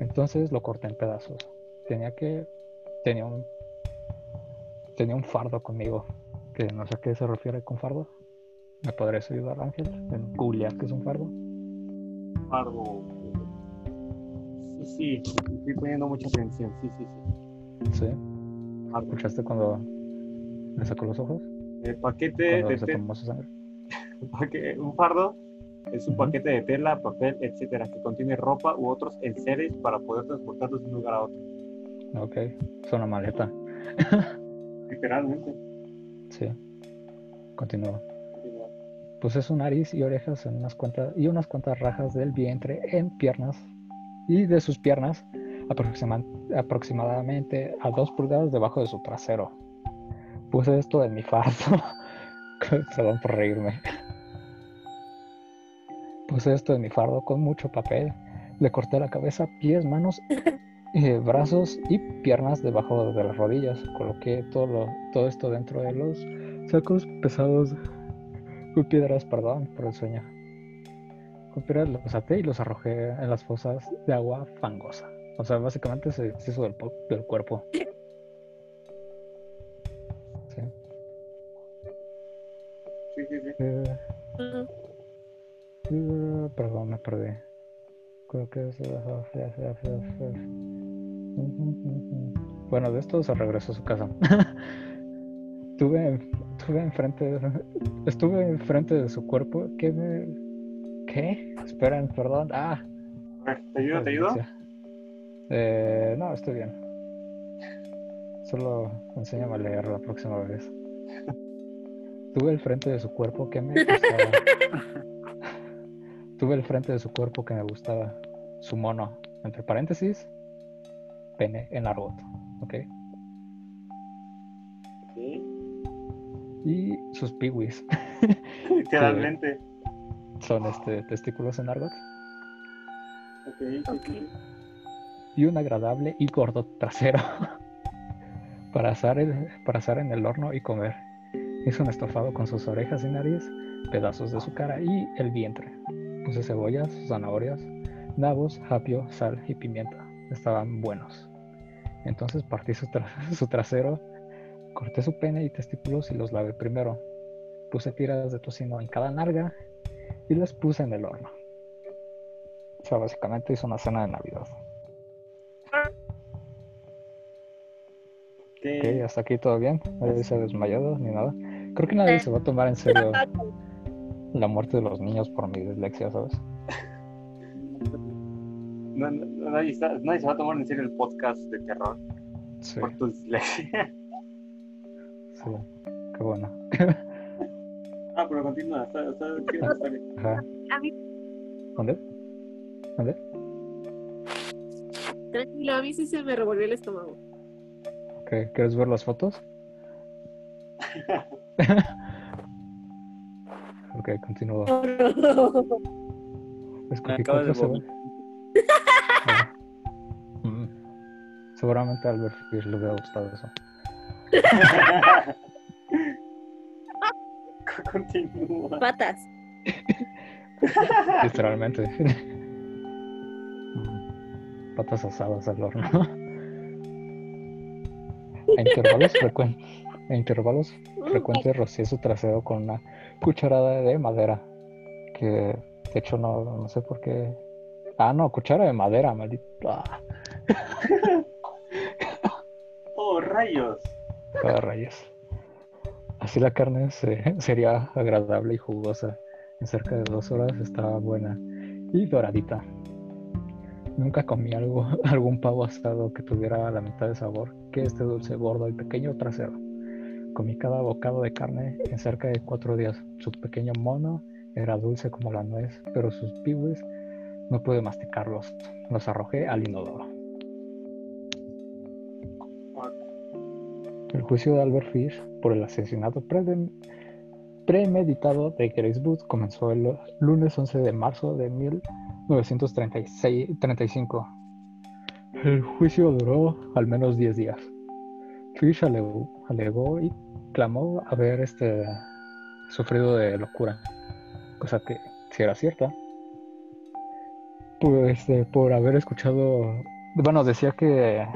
B: Entonces lo corté en pedazos. Tenía que. Tenía un. Tenía un fardo conmigo. Que no sé a qué se refiere con fardo. ¿Me podrías ayudar, Ángel? En qué es un fardo.
A: Fardo. Sí, estoy poniendo mucha atención. Sí, sí, sí.
B: Sí.
A: Fardo.
B: ¿Escuchaste cuando le sacó los ojos?
A: El paquete de
B: se
A: tela,
B: tomó su sangre.
A: un fardo es un paquete de tela, papel, etcétera, que contiene ropa u otros enseres para poder transportarlos de un lugar a otro.
B: Ok. Es una maleta.
A: Literalmente.
B: Sí. Continúa. Puse su nariz y orejas en unas cuantas y unas cuantas rajas del vientre en piernas y de sus piernas aproxima- aproximadamente a dos pulgadas debajo de su trasero. Puse esto en mi fardo. Perdón por reírme. Puse esto en mi fardo con mucho papel. Le corté la cabeza, pies, manos, eh, brazos y piernas debajo de las rodillas. Coloqué todo, lo- todo esto dentro de los sacos pesados piedras, perdón por el sueño. Con piedras los até y los arrojé en las fosas de agua fangosa. O sea, básicamente se deshizo del, del cuerpo. Sí.
A: Sí, sí, sí.
B: Eh, eh, perdón, me perdí. Creo que es... Bueno, de esto se regresó a su casa. tuve, tuve enfrente, estuve enfrente de su cuerpo. ¿Qué me, qué? Esperen, perdón. Ah,
A: A ver, ¿te ayudo? ¿Te ayudo?
B: Eh, no, estoy bien. Solo enséñame a leer la próxima vez. Tuve el frente de su cuerpo que me gustaba. Tuve el frente de su cuerpo que me gustaba. Su mono, entre paréntesis, pene en argot. ¿Ok?
A: Sí,
B: Y sus piwis
A: literalmente.
B: son este, testículos en argot.
A: Ok, sí,
C: Ok.
A: sí.
B: Y un agradable y gordo trasero para asar, el- para asar en el horno y comer. Hizo un estofado con sus orejas y nariz, pedazos de su cara y el vientre. Puse cebollas, zanahorias, nabos, apio, sal y pimienta. Estaban buenos. Entonces partí su, tra- su trasero, corté su pene y testículos y los lavé primero. Puse tiras de tocino en cada narga y las puse en el horno. O sea, básicamente hizo una cena de Navidad.
A: Ok.
B: Ok, hasta aquí todo bien. Nadie se ha desmayado ni nada. Creo que nadie se va a tomar en serio la muerte de los niños por mi dislexia, ¿sabes?
A: No, no- nadie, está- nadie se va a tomar en serio el podcast de terror
B: Sí,
A: por tu dislexia.
B: sí. Qué bueno.
A: ah, pero continúa. Está, está, está bien.
B: Ajá.
C: A mí,
B: ¿Dónde? ¿Dónde?
C: tranquilo, a mí sí se me revolvió el estómago.
B: Ok, ¿Quieres ver las fotos? ok, continúo. Escogí
D: acabo de vomitar.
B: Ah. Mm. Seguramente a Albert Fish le hubiera gustado eso.
A: Continúa.
C: Patas.
B: Literalmente. Patas asadas al horno. A intervalos, frecuen- a intervalos frecuentes rocié su trasero con una cucharada de madera. Que de hecho no, no sé por qué. Ah, no, cuchara de madera, maldito. Ah,
A: Oh, rayos.
B: cada rayos. Así la carne se- sería agradable y jugosa. En cerca de dos horas estaba buena y doradita. Nunca comí algo, algún pavo asado que tuviera la mitad de sabor que este dulce gordo y pequeño trasero. Comí cada bocado de carne en cerca de cuatro días. Su pequeño mono era dulce como la nuez, pero sus piwis no pude masticarlos. Los arrojé al inodoro. El juicio de Albert Fish por el asesinato pre- premeditado de Grace Booth comenzó el lunes 11 de marzo de 1935. El juicio duró al menos 10 días. Fish alegó, alegó y clamó haber este, sufrido de locura, cosa que si era cierta. Pues este, por haber escuchado, bueno, decía que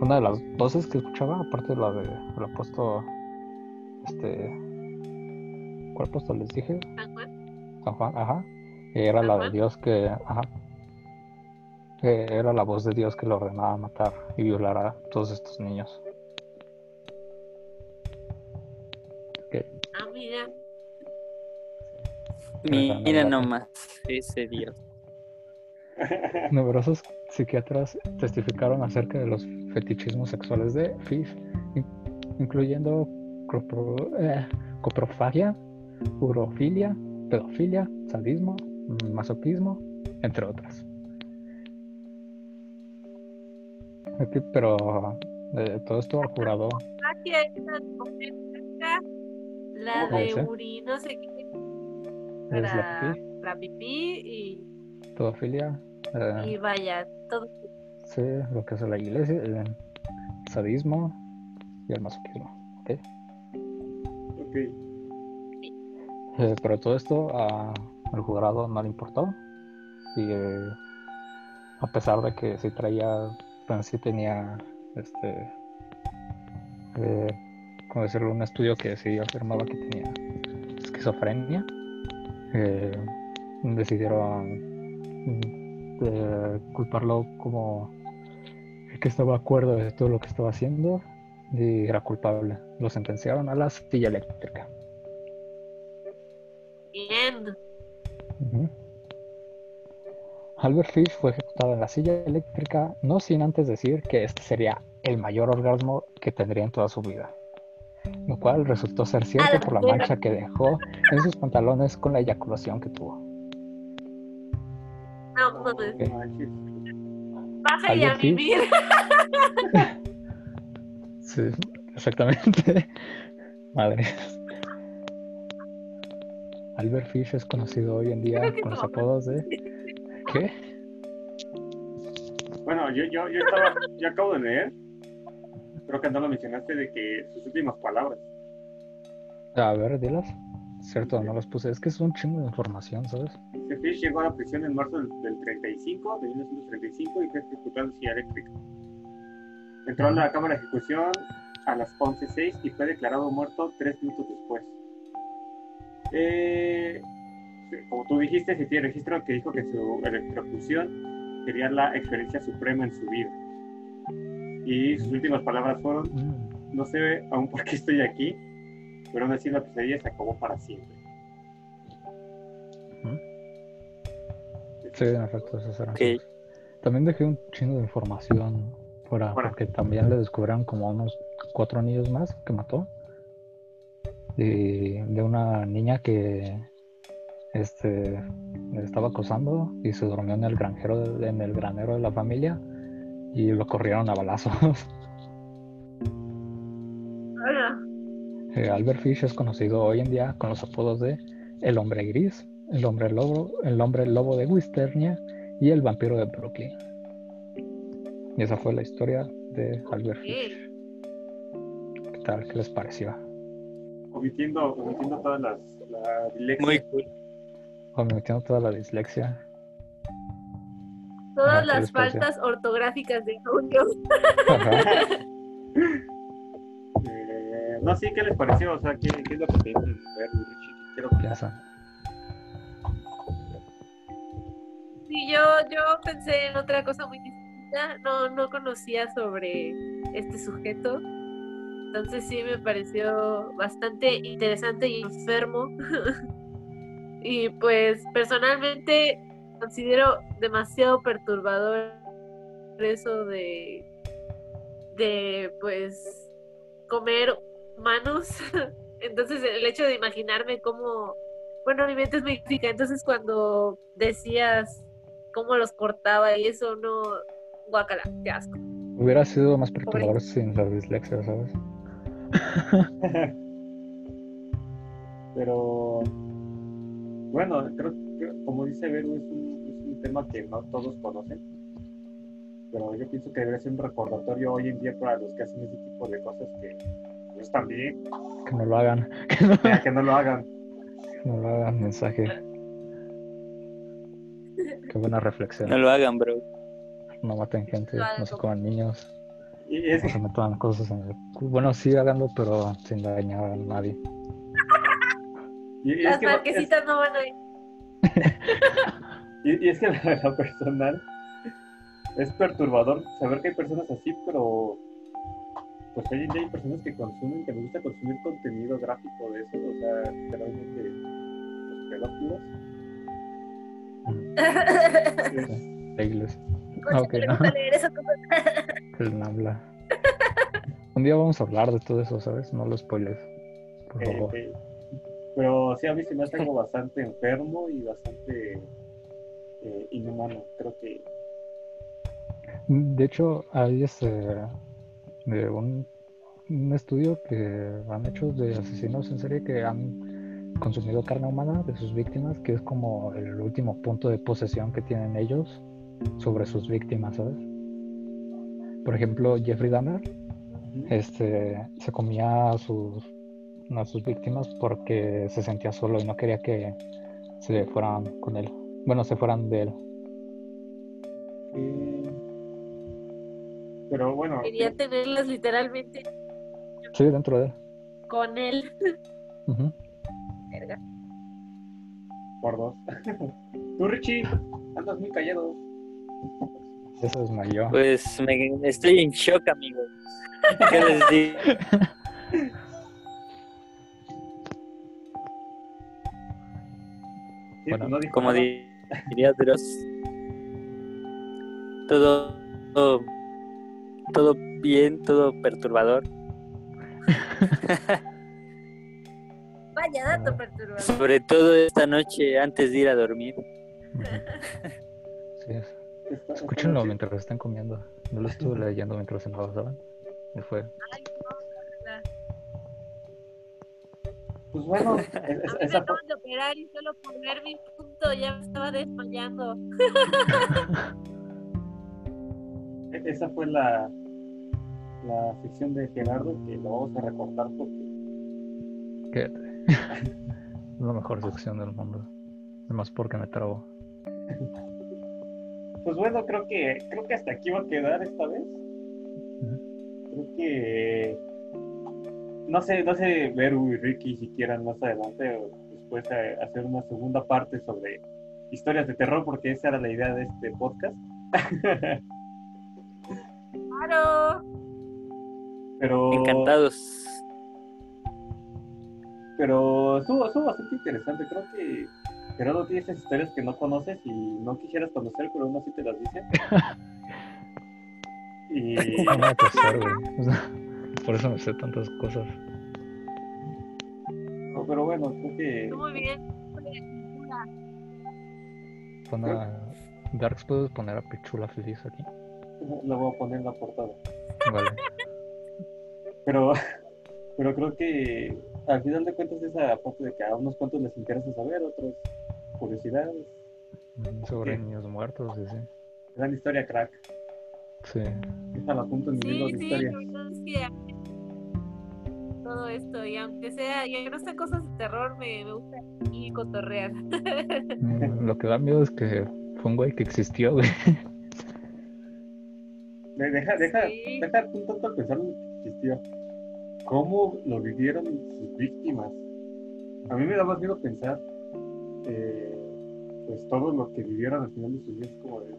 B: una de las voces que escuchaba, aparte de la de del apóstol, este, ¿cuál apóstol les dije?
C: San Juan.
B: San Juan, ajá. Era la de. Dios que, ajá. Que era la voz de Dios que le ordenaba matar y violar a todos estos niños.
C: Ah, mira.
D: Mira nomás, ese Dios.
B: Numerosos psiquiatras testificaron acerca de los fetichismos sexuales de in- incluyendo eh, coprofagia, urofilia, pedofilia, sadismo, masoquismo, entre otras. Pero eh, todo esto jurado,
C: comenta, la
B: ¿Cómo
C: de
B: dice?
C: Uri, no sé qué,
B: es la
C: para, para pipí y,
B: pedofilia, eh,
C: y vaya, todo.
B: sí, lo que hace la iglesia, el sadismo y el masoquismo. ¿ok?
A: Ok.
B: Eh, pero todo esto a- al jurado no le importó. Y eh, a pesar de que sí traía, bueno, sí tenía, este, eh, ¿cómo decirlo? Un estudio que sí afirmaba que tenía esquizofrenia, eh, decidieron mm, eh, culparlo como que estaba de acuerdo de todo lo que estaba haciendo y era culpable. Lo sentenciaron a la silla eléctrica.
C: Bien.
B: Ujú. Albert Fish fue ejecutado en la silla eléctrica, no sin antes decir que este sería el mayor orgasmo que tendría en toda su vida. Lo cual resultó ser cierto por la mancha que dejó en sus pantalones con la eyaculación que tuvo.
C: No.
A: Manches.
C: Baja y a
B: Albert Fish.
C: vivir.
B: Sí, exactamente. Madre. Albert Fish es conocido hoy en día con los apodos de. ¿Qué?
A: Bueno, yo, yo, yo, estaba, yo acabo de leer, creo que no lo mencionaste, de que sus últimas palabras.
B: A ver, dilas. Cierto, no los puse. Es que es un chingo de información, ¿sabes?
A: Fish llegó a la prisión en marzo del, del 35, de 1935, y fue ejecutado en silla eléctrica. Entró a la cámara de ejecución a las 11.06 y fue declarado muerto tres minutos después. Eh, como tú dijiste, se tiene registro que dijo que su electrocución sería la experiencia suprema en su vida. Y sus últimas palabras fueron,
B: Mm,
A: no sé aún por qué estoy aquí, pero aún así la pesadilla se acabó para siempre.
B: Sí, en efecto, esas eran
D: Ok.
B: sus- También dejé un chingo de información fuera, porque también le descubrieron como unos cuatro niños más que mató. Y de una niña que este estaba acosando y se durmió en el granjero de- en el granero de la familia y lo corrieron a balazos. Eh, Albert Fish es conocido hoy en día con los apodos de El Hombre Gris, El Hombre Lobo, El Hombre Lobo de Wisternia y El Vampiro de Brooklyn. Y esa fue la historia de Albert Fish. ¿Qué tal? ¿Qué les pareció?
A: omitiendo, omitiendo todas las la dislexia.
D: Muy cool.
B: Omitiendo toda la dislexia.
C: Todas
B: Ajá, ¿qué
C: las faltas ortográficas de Julio.
A: No, sí, ¿qué les pareció? O sea, ¿qué, qué es lo que te ver, Richie? Quiero que-
B: Piensa.
C: Sí, yo, yo pensé en otra cosa muy distinta. No, no conocía sobre este sujeto. Entonces sí me pareció bastante interesante y enfermo. y pues personalmente considero demasiado perturbador eso de de pues comer humanos. Entonces el hecho de imaginarme cómo bueno, mi mente es muy física, entonces cuando decías cómo los cortaba y eso no guacala, qué asco.
B: Hubiera sido más perturbador sin la dislexia, ¿sabes?
A: Pero bueno, creo que como dice Vero, es un, es un tema que no todos conocen. Pero yo pienso que debería ser un recordatorio hoy en día para los que hacen ese tipo de cosas que no están bien,
B: Que no lo hagan. Que no,
A: ya que no lo hagan.
B: que no lo hagan. Mensaje. Qué buena reflexión.
D: No lo hagan, bro.
B: No maten gente, no se coman niños,
A: Y es
B: no se metan cosas en el Bueno, sí háganlo, pero sin dañar a nadie.
A: y- y es
C: Las
A: que,
C: marquesitas no van a ir.
A: y, y es que la, la personal es perturbador saber que hay personas así, pero pues día hay personas que consumen, que les gusta consumir contenido gráfico de eso, o sea, literalmente los pedófilos. Es-
B: La iglesia.
C: Concha,
B: Ok,
C: me
B: no.
C: leer eso
B: El Nabla. Un día vamos a hablar de todo eso, ¿sabes? No lo spoiles. Por
A: Eh,
B: favor.
A: eh, Pero sí, a mí se me hace algo bastante enfermo y bastante eh, inhumano. Creo que
B: De hecho, hay este, de un, un estudio que han hecho de asesinos en serie que han consumido carne humana de sus víctimas, que es como el último punto de posesión que tienen ellos sobre sus víctimas, ¿sabes? Por ejemplo, Jeffrey Dahmer este, se comía a sus, a sus víctimas porque se sentía solo y no quería que se fueran con él. Bueno, se fueran de él.
A: sí. Pero bueno,
C: Quería tenerlas literalmente
B: Sí, dentro de él.
C: con él.
B: Ujú.
C: Verga.
A: por dos. Tú, Richie, andas muy callado.
B: Ya se desmayó.
D: Pues me, estoy en shock, amigos. ¿Qué les digo?
A: Sí,
B: Bueno,
A: pues no
D: Como diría Dross, todo, todo, todo bien, todo perturbador.
C: Vaya dato perturbador.
D: Sobre todo esta noche antes de ir a dormir.
B: Sí, es. Escúchenlo mientras están comiendo. Yo lo estuve leyendo mientras se pasaban. Y fue.
C: Ay, no,
A: Pues bueno, es-
C: A mí me
A: esa
C: acaban de operar y solo por ver mi punto ya me estaba desmayando.
A: esa fue la, la sección de Gerardo que lo vamos a recortar porque.
B: Es la mejor sección del mundo. Además porque me trabo.
A: Pues bueno, creo que creo que hasta aquí va a quedar esta vez. Creo que no sé, no sé, Beru y Ricky si quieran más adelante o después hacer una segunda parte sobre historias de terror, porque esa era la idea de este podcast.
C: Claro.
A: Pero
D: Encantados.
A: pero estuvo, estuvo bastante interesante. Creo que Gerardo tiene esas historias que no conoces y no quisieras conocer, pero aún así te las dice. Y
B: por eso me sé tantas cosas.
A: no, pero bueno, creo que
C: Muy bien.
B: Pon a... Darks, ¿puedes poner a Pichula feliz aquí?
A: Lo voy a poner en la portada.
B: Vale.
A: Pero, pero creo que al final de cuentas esa parte de que a unos cuantos les interesa saber, otros curiosidades.
B: Mm, Sobre
A: Sí.
B: niños muertos, y sí.
A: Gran historia, crack.
B: Sí.
A: Déjala apunto en mi libro
C: Sí,
A: de
C: sí,
A: historia.
C: la verdad es que todo esto, y aunque sea, y aunque no sean cosas de terror, me, me gusta y cotorrear.
B: Mm, Lo que da miedo es que fue un güey que existió, güey.
A: De- Deja, deja,
C: Sí.
A: deja un tanto pensar en lo que existió. ¿Cómo lo vivieron sus víctimas? A mí me da más miedo pensar, eh, pues todo lo que vivieron al final de sus días, como de.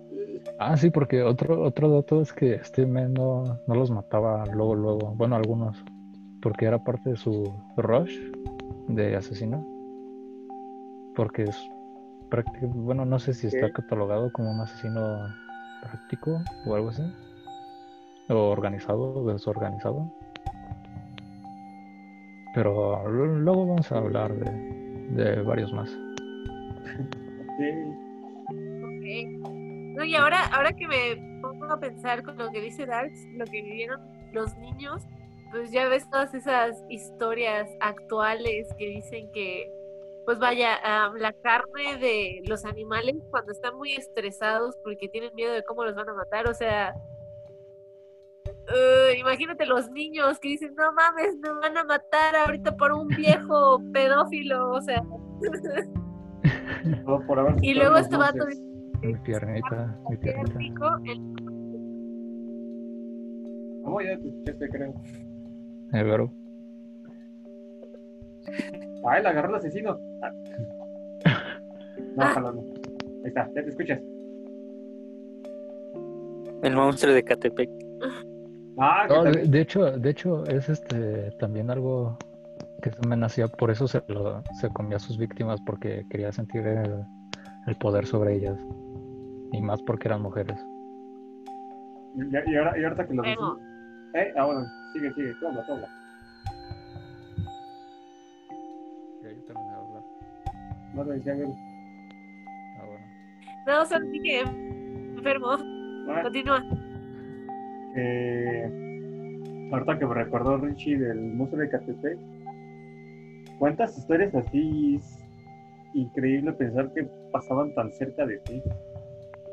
B: Ah, sí, porque otro, otro dato es que este men no, no los mataba luego, luego. Bueno, algunos. Porque era parte de su rush de asesino. Porque es práctico. Bueno, no sé si está catalogado como un asesino práctico o algo así. O organizado o desorganizado. Pero luego vamos a hablar de, de varios más.
A: Sí,
C: Ok. No, y ahora, ahora que me pongo a pensar con lo que dice Darks, lo que vivieron los niños, pues ya ves todas esas historias actuales que dicen que, pues vaya, ah, la carne de los animales cuando están muy estresados porque tienen miedo de cómo los van a matar, o sea, imagínate los niños que dicen, no mames, me van a matar ahorita por un viejo pedófilo, o sea,
A: por
C: y luego este vato dice,
B: Mi piernita, mi
C: "Qué
B: piernita.
A: No, ya te escuchaste, creo.
B: Pero
A: ¡Ay, la agarró el asesino! Ah. No, ojalá no. Ahí está, ya te escuchas.
D: El monstruo de Catepec.
A: Ah,
B: de, de hecho, de hecho, es este también algo que se me nacía, por eso se, lo, se comía a sus víctimas, porque quería sentir el, el poder sobre ellas. Y más porque eran mujeres.
A: Y, y ahora, y ahorita que lo
C: Bueno.
A: decimos. Eh, ahora, sigue, sigue, habla, tú habla.
B: Ya yo terminé de hablar.
A: No lo decía, a ver.
B: Ah, bueno.
C: No, solo dije enfermo.
A: Ah,
C: Continúa.
A: Eh, ahorita que me recordó Richie del Museo de Catepec. ¿Cuántas historias así es increíble pensar que pasaban tan cerca de ti?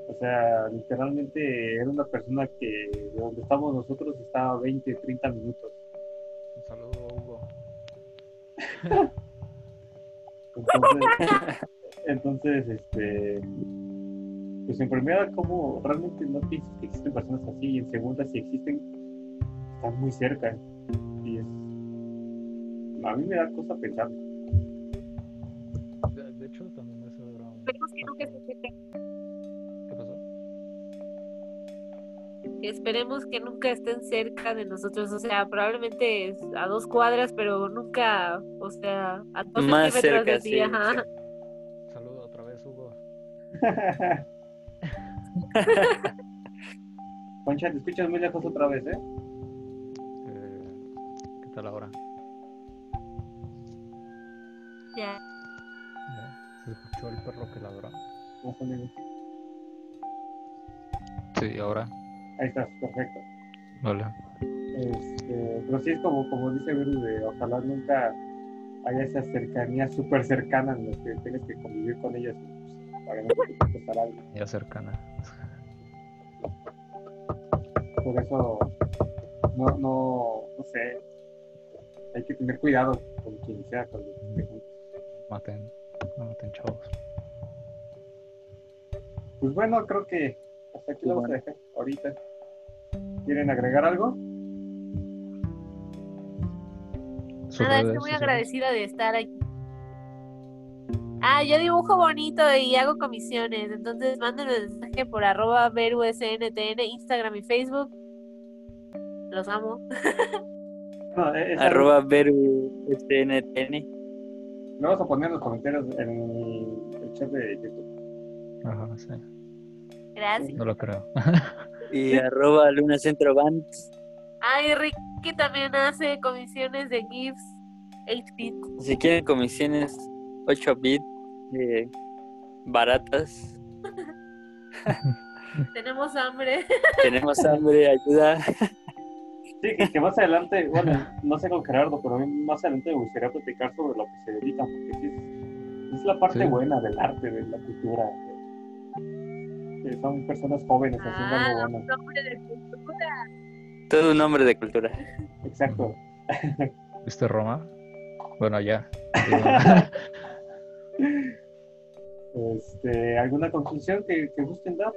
A: O sea, literalmente era una persona que de donde estamos nosotros estaba a 20, 30 minutos.
B: Un saludo, Hugo.
A: Entonces, entonces este, pues en primera, como realmente no piensas que existen personas así, y en segunda, si existen, están muy cerca. Y es, a mí me da cosa pensar.
B: De, de hecho, también eso era un...
C: Esperemos que nunca estén cerca.
B: ¿Qué pasó?
C: Esperemos que nunca estén cerca de nosotros. O sea, probablemente es a dos cuadras, pero nunca, o sea, a dos
D: Más
C: centímetros de
D: cerca,
C: ti,
D: sí,
C: ajá.
B: Saludo otra vez, Hugo.
A: Concha, te escuchas muy lejos otra vez, ¿eh?
B: está la hora.
C: Ya.
B: Ya, ¿Se escuchó el perro que ladró?
A: Más o menos.
B: Sí, ahora.
A: Ahí estás, perfecto.
B: Vale.
A: Este, pero sí es como, como dice Beru, de ojalá nunca haya esa cercanía súper cercana en la que tienes que convivir con ellas y, pues, para no pasar algo.
B: Ya cercana.
A: Por eso, no, no, no sé, hay que tener cuidado con quien sea, con juntos.
B: Maten. No maten chavos.
A: Pues bueno, creo que hasta aquí lo vamos a dejar ahorita. ¿Quieren agregar algo?
C: Nada, estoy muy agradecida de estar aquí. Ah, yo dibujo bonito y hago comisiones, entonces mándenme mensaje por arroba verusntn, Instagram y Facebook. Los amo.
A: No, eh, es
D: Arroba Veru SNTN.
A: Lo vamos a poner en los comentarios en el chat de YouTube.
B: Ajá, sí.
C: Gracias.
B: No lo creo.
D: Y arroba Luna Centro Band.
C: Ay, Ricky también hace comisiones de GIFs 8-bit.
D: Si quieren comisiones 8 bit eh, baratas,
C: Tenemos hambre.
D: tenemos hambre, ayuda.
A: Sí, que, que más adelante, bueno, no sé con Gerardo, pero a mí más adelante me gustaría platicar sobre lo que se dedican, porque sí es, es la parte
B: Sí.
A: buena del arte, de la cultura. que- son personas jóvenes haciendo
C: Ah,
A: algo bueno.
C: hombre de cultura.
D: Todo un hombre de cultura.
A: Exacto.
B: ¿Viste Roma? Bueno, ya.
A: Este, ¿Alguna conclusión que, que gusten dar?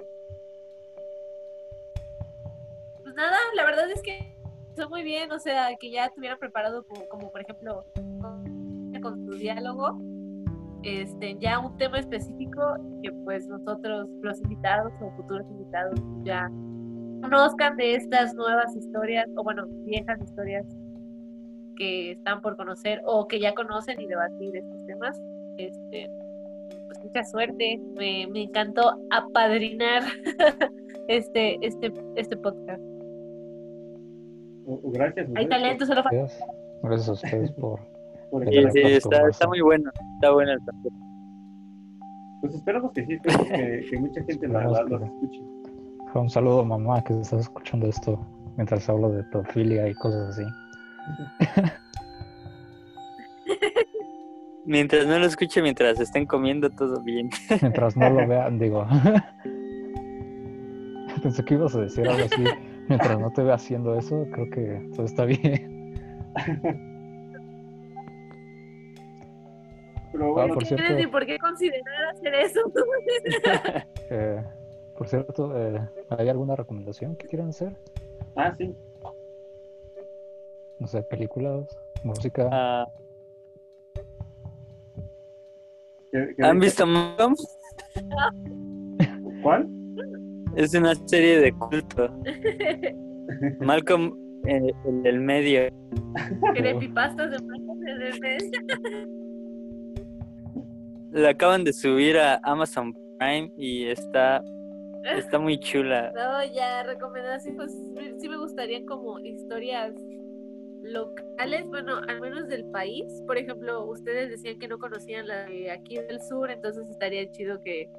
C: Pues nada, la verdad es que está muy bien, o sea, que ya estuvieran preparado como, como, por ejemplo con, su diálogo, este, ya un tema específico que pues nosotros, los invitados o futuros invitados, ya conozcan de estas nuevas historias, o bueno, viejas historias que están por conocer o que ya conocen y debatir estos temas. Este, mucha suerte, me, me encantó apadrinar este, este, este podcast.
A: O- o Gracias.
C: Hay talento, solo falta.
B: Gracias. Gracias a ustedes por.
A: por-
B: Sí,
D: Sí, está, está muy bueno. Está bueno el.
A: Pues esperamos que sí, esperamos que, que mucha gente la, la- los escuche.
B: Un saludo, mamá, que estás escuchando esto mientras hablo de pedofilia y cosas así.
D: Mientras no lo escuche, mientras estén comiendo, todo bien.
B: Mientras no lo vean, digo. Pensé que ibas a decir algo así. Mientras no te vea haciendo eso, creo que todo está bien.
A: Pero
B: Ah,
A: bueno,
B: por
C: No tienes
B: cierto.
C: ni por qué considerar hacer eso.
B: Eh, por cierto, eh, ¿hay alguna recomendación que quieran hacer?
A: ah, sí.
B: No sé, películas, música.
D: Ah, ¿Han visto Malcolm?
A: ¿Cuál?
D: Es una serie de culto. Malcolm, eh, el del medio.
C: Creepypastas de Malcolm en el mes.
D: La acaban de subir a Amazon Prime y está, está muy chula.
C: No, ya, recomendación, pues me- sí me gustarían como historias locales, bueno, al menos del país. Por ejemplo, ustedes decían que no conocían la de aquí del sur, entonces estaría chido que,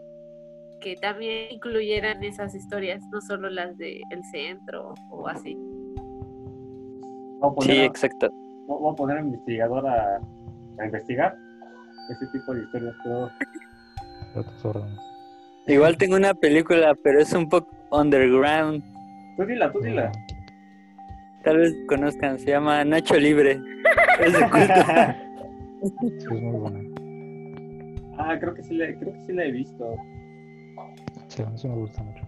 C: que también incluyeran esas historias, no solo las del centro o así.
D: Sí,
A: a-
D: exacto.
A: vamos a poner a investigador a, a investigar ese tipo de historias. Pero.
D: Igual tengo una película, pero es un poco underground.
A: tú dila, tú dila.
D: Tal vez conozcan, se llama Nacho Libre. Es de culto.
B: Sí, es muy buena.
A: ah, creo que sí la, creo que sí la he visto.
B: Sí, a mí sí me gusta mucho.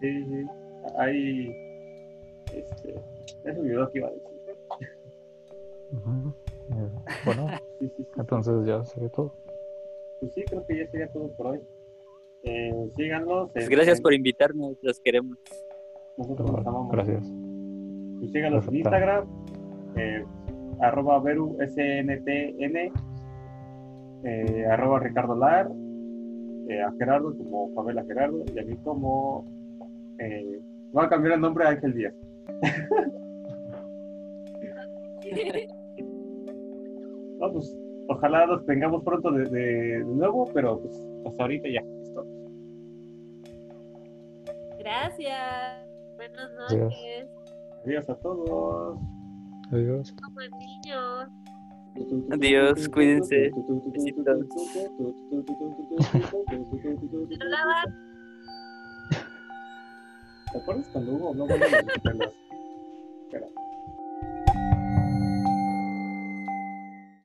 A: Sí, sí. Hay. Este. Se me olvidó que iba a decir.
B: Eh, bueno,
A: Sí, sí, sí.
B: entonces ya sería todo.
A: Pues sí, creo que ya sería todo por hoy. Eh, síganos.
D: Pues gracias
A: en-
D: por invitarnos, los queremos.
A: Nosotros los amamos.
B: Gracias.
A: Pues síganos en. Instagram. Eh, arroba Veru SNTN. Eh, arroba Ricardo Lar. eh, a Gerardo como Pamela Gerardo. Y a mí como. Eh, voy a cambiar el nombre a Ángel Díaz. No, pues ojalá los tengamos pronto de, de nuevo, pero pues hasta ahorita ya. Listo.
C: Gracias. Buenas noches.
A: Adiós a todos.
B: Adiós.
D: Adiós, cuídense.
A: ¿Te acuerdas cuando hubo no bueno, los- Espera.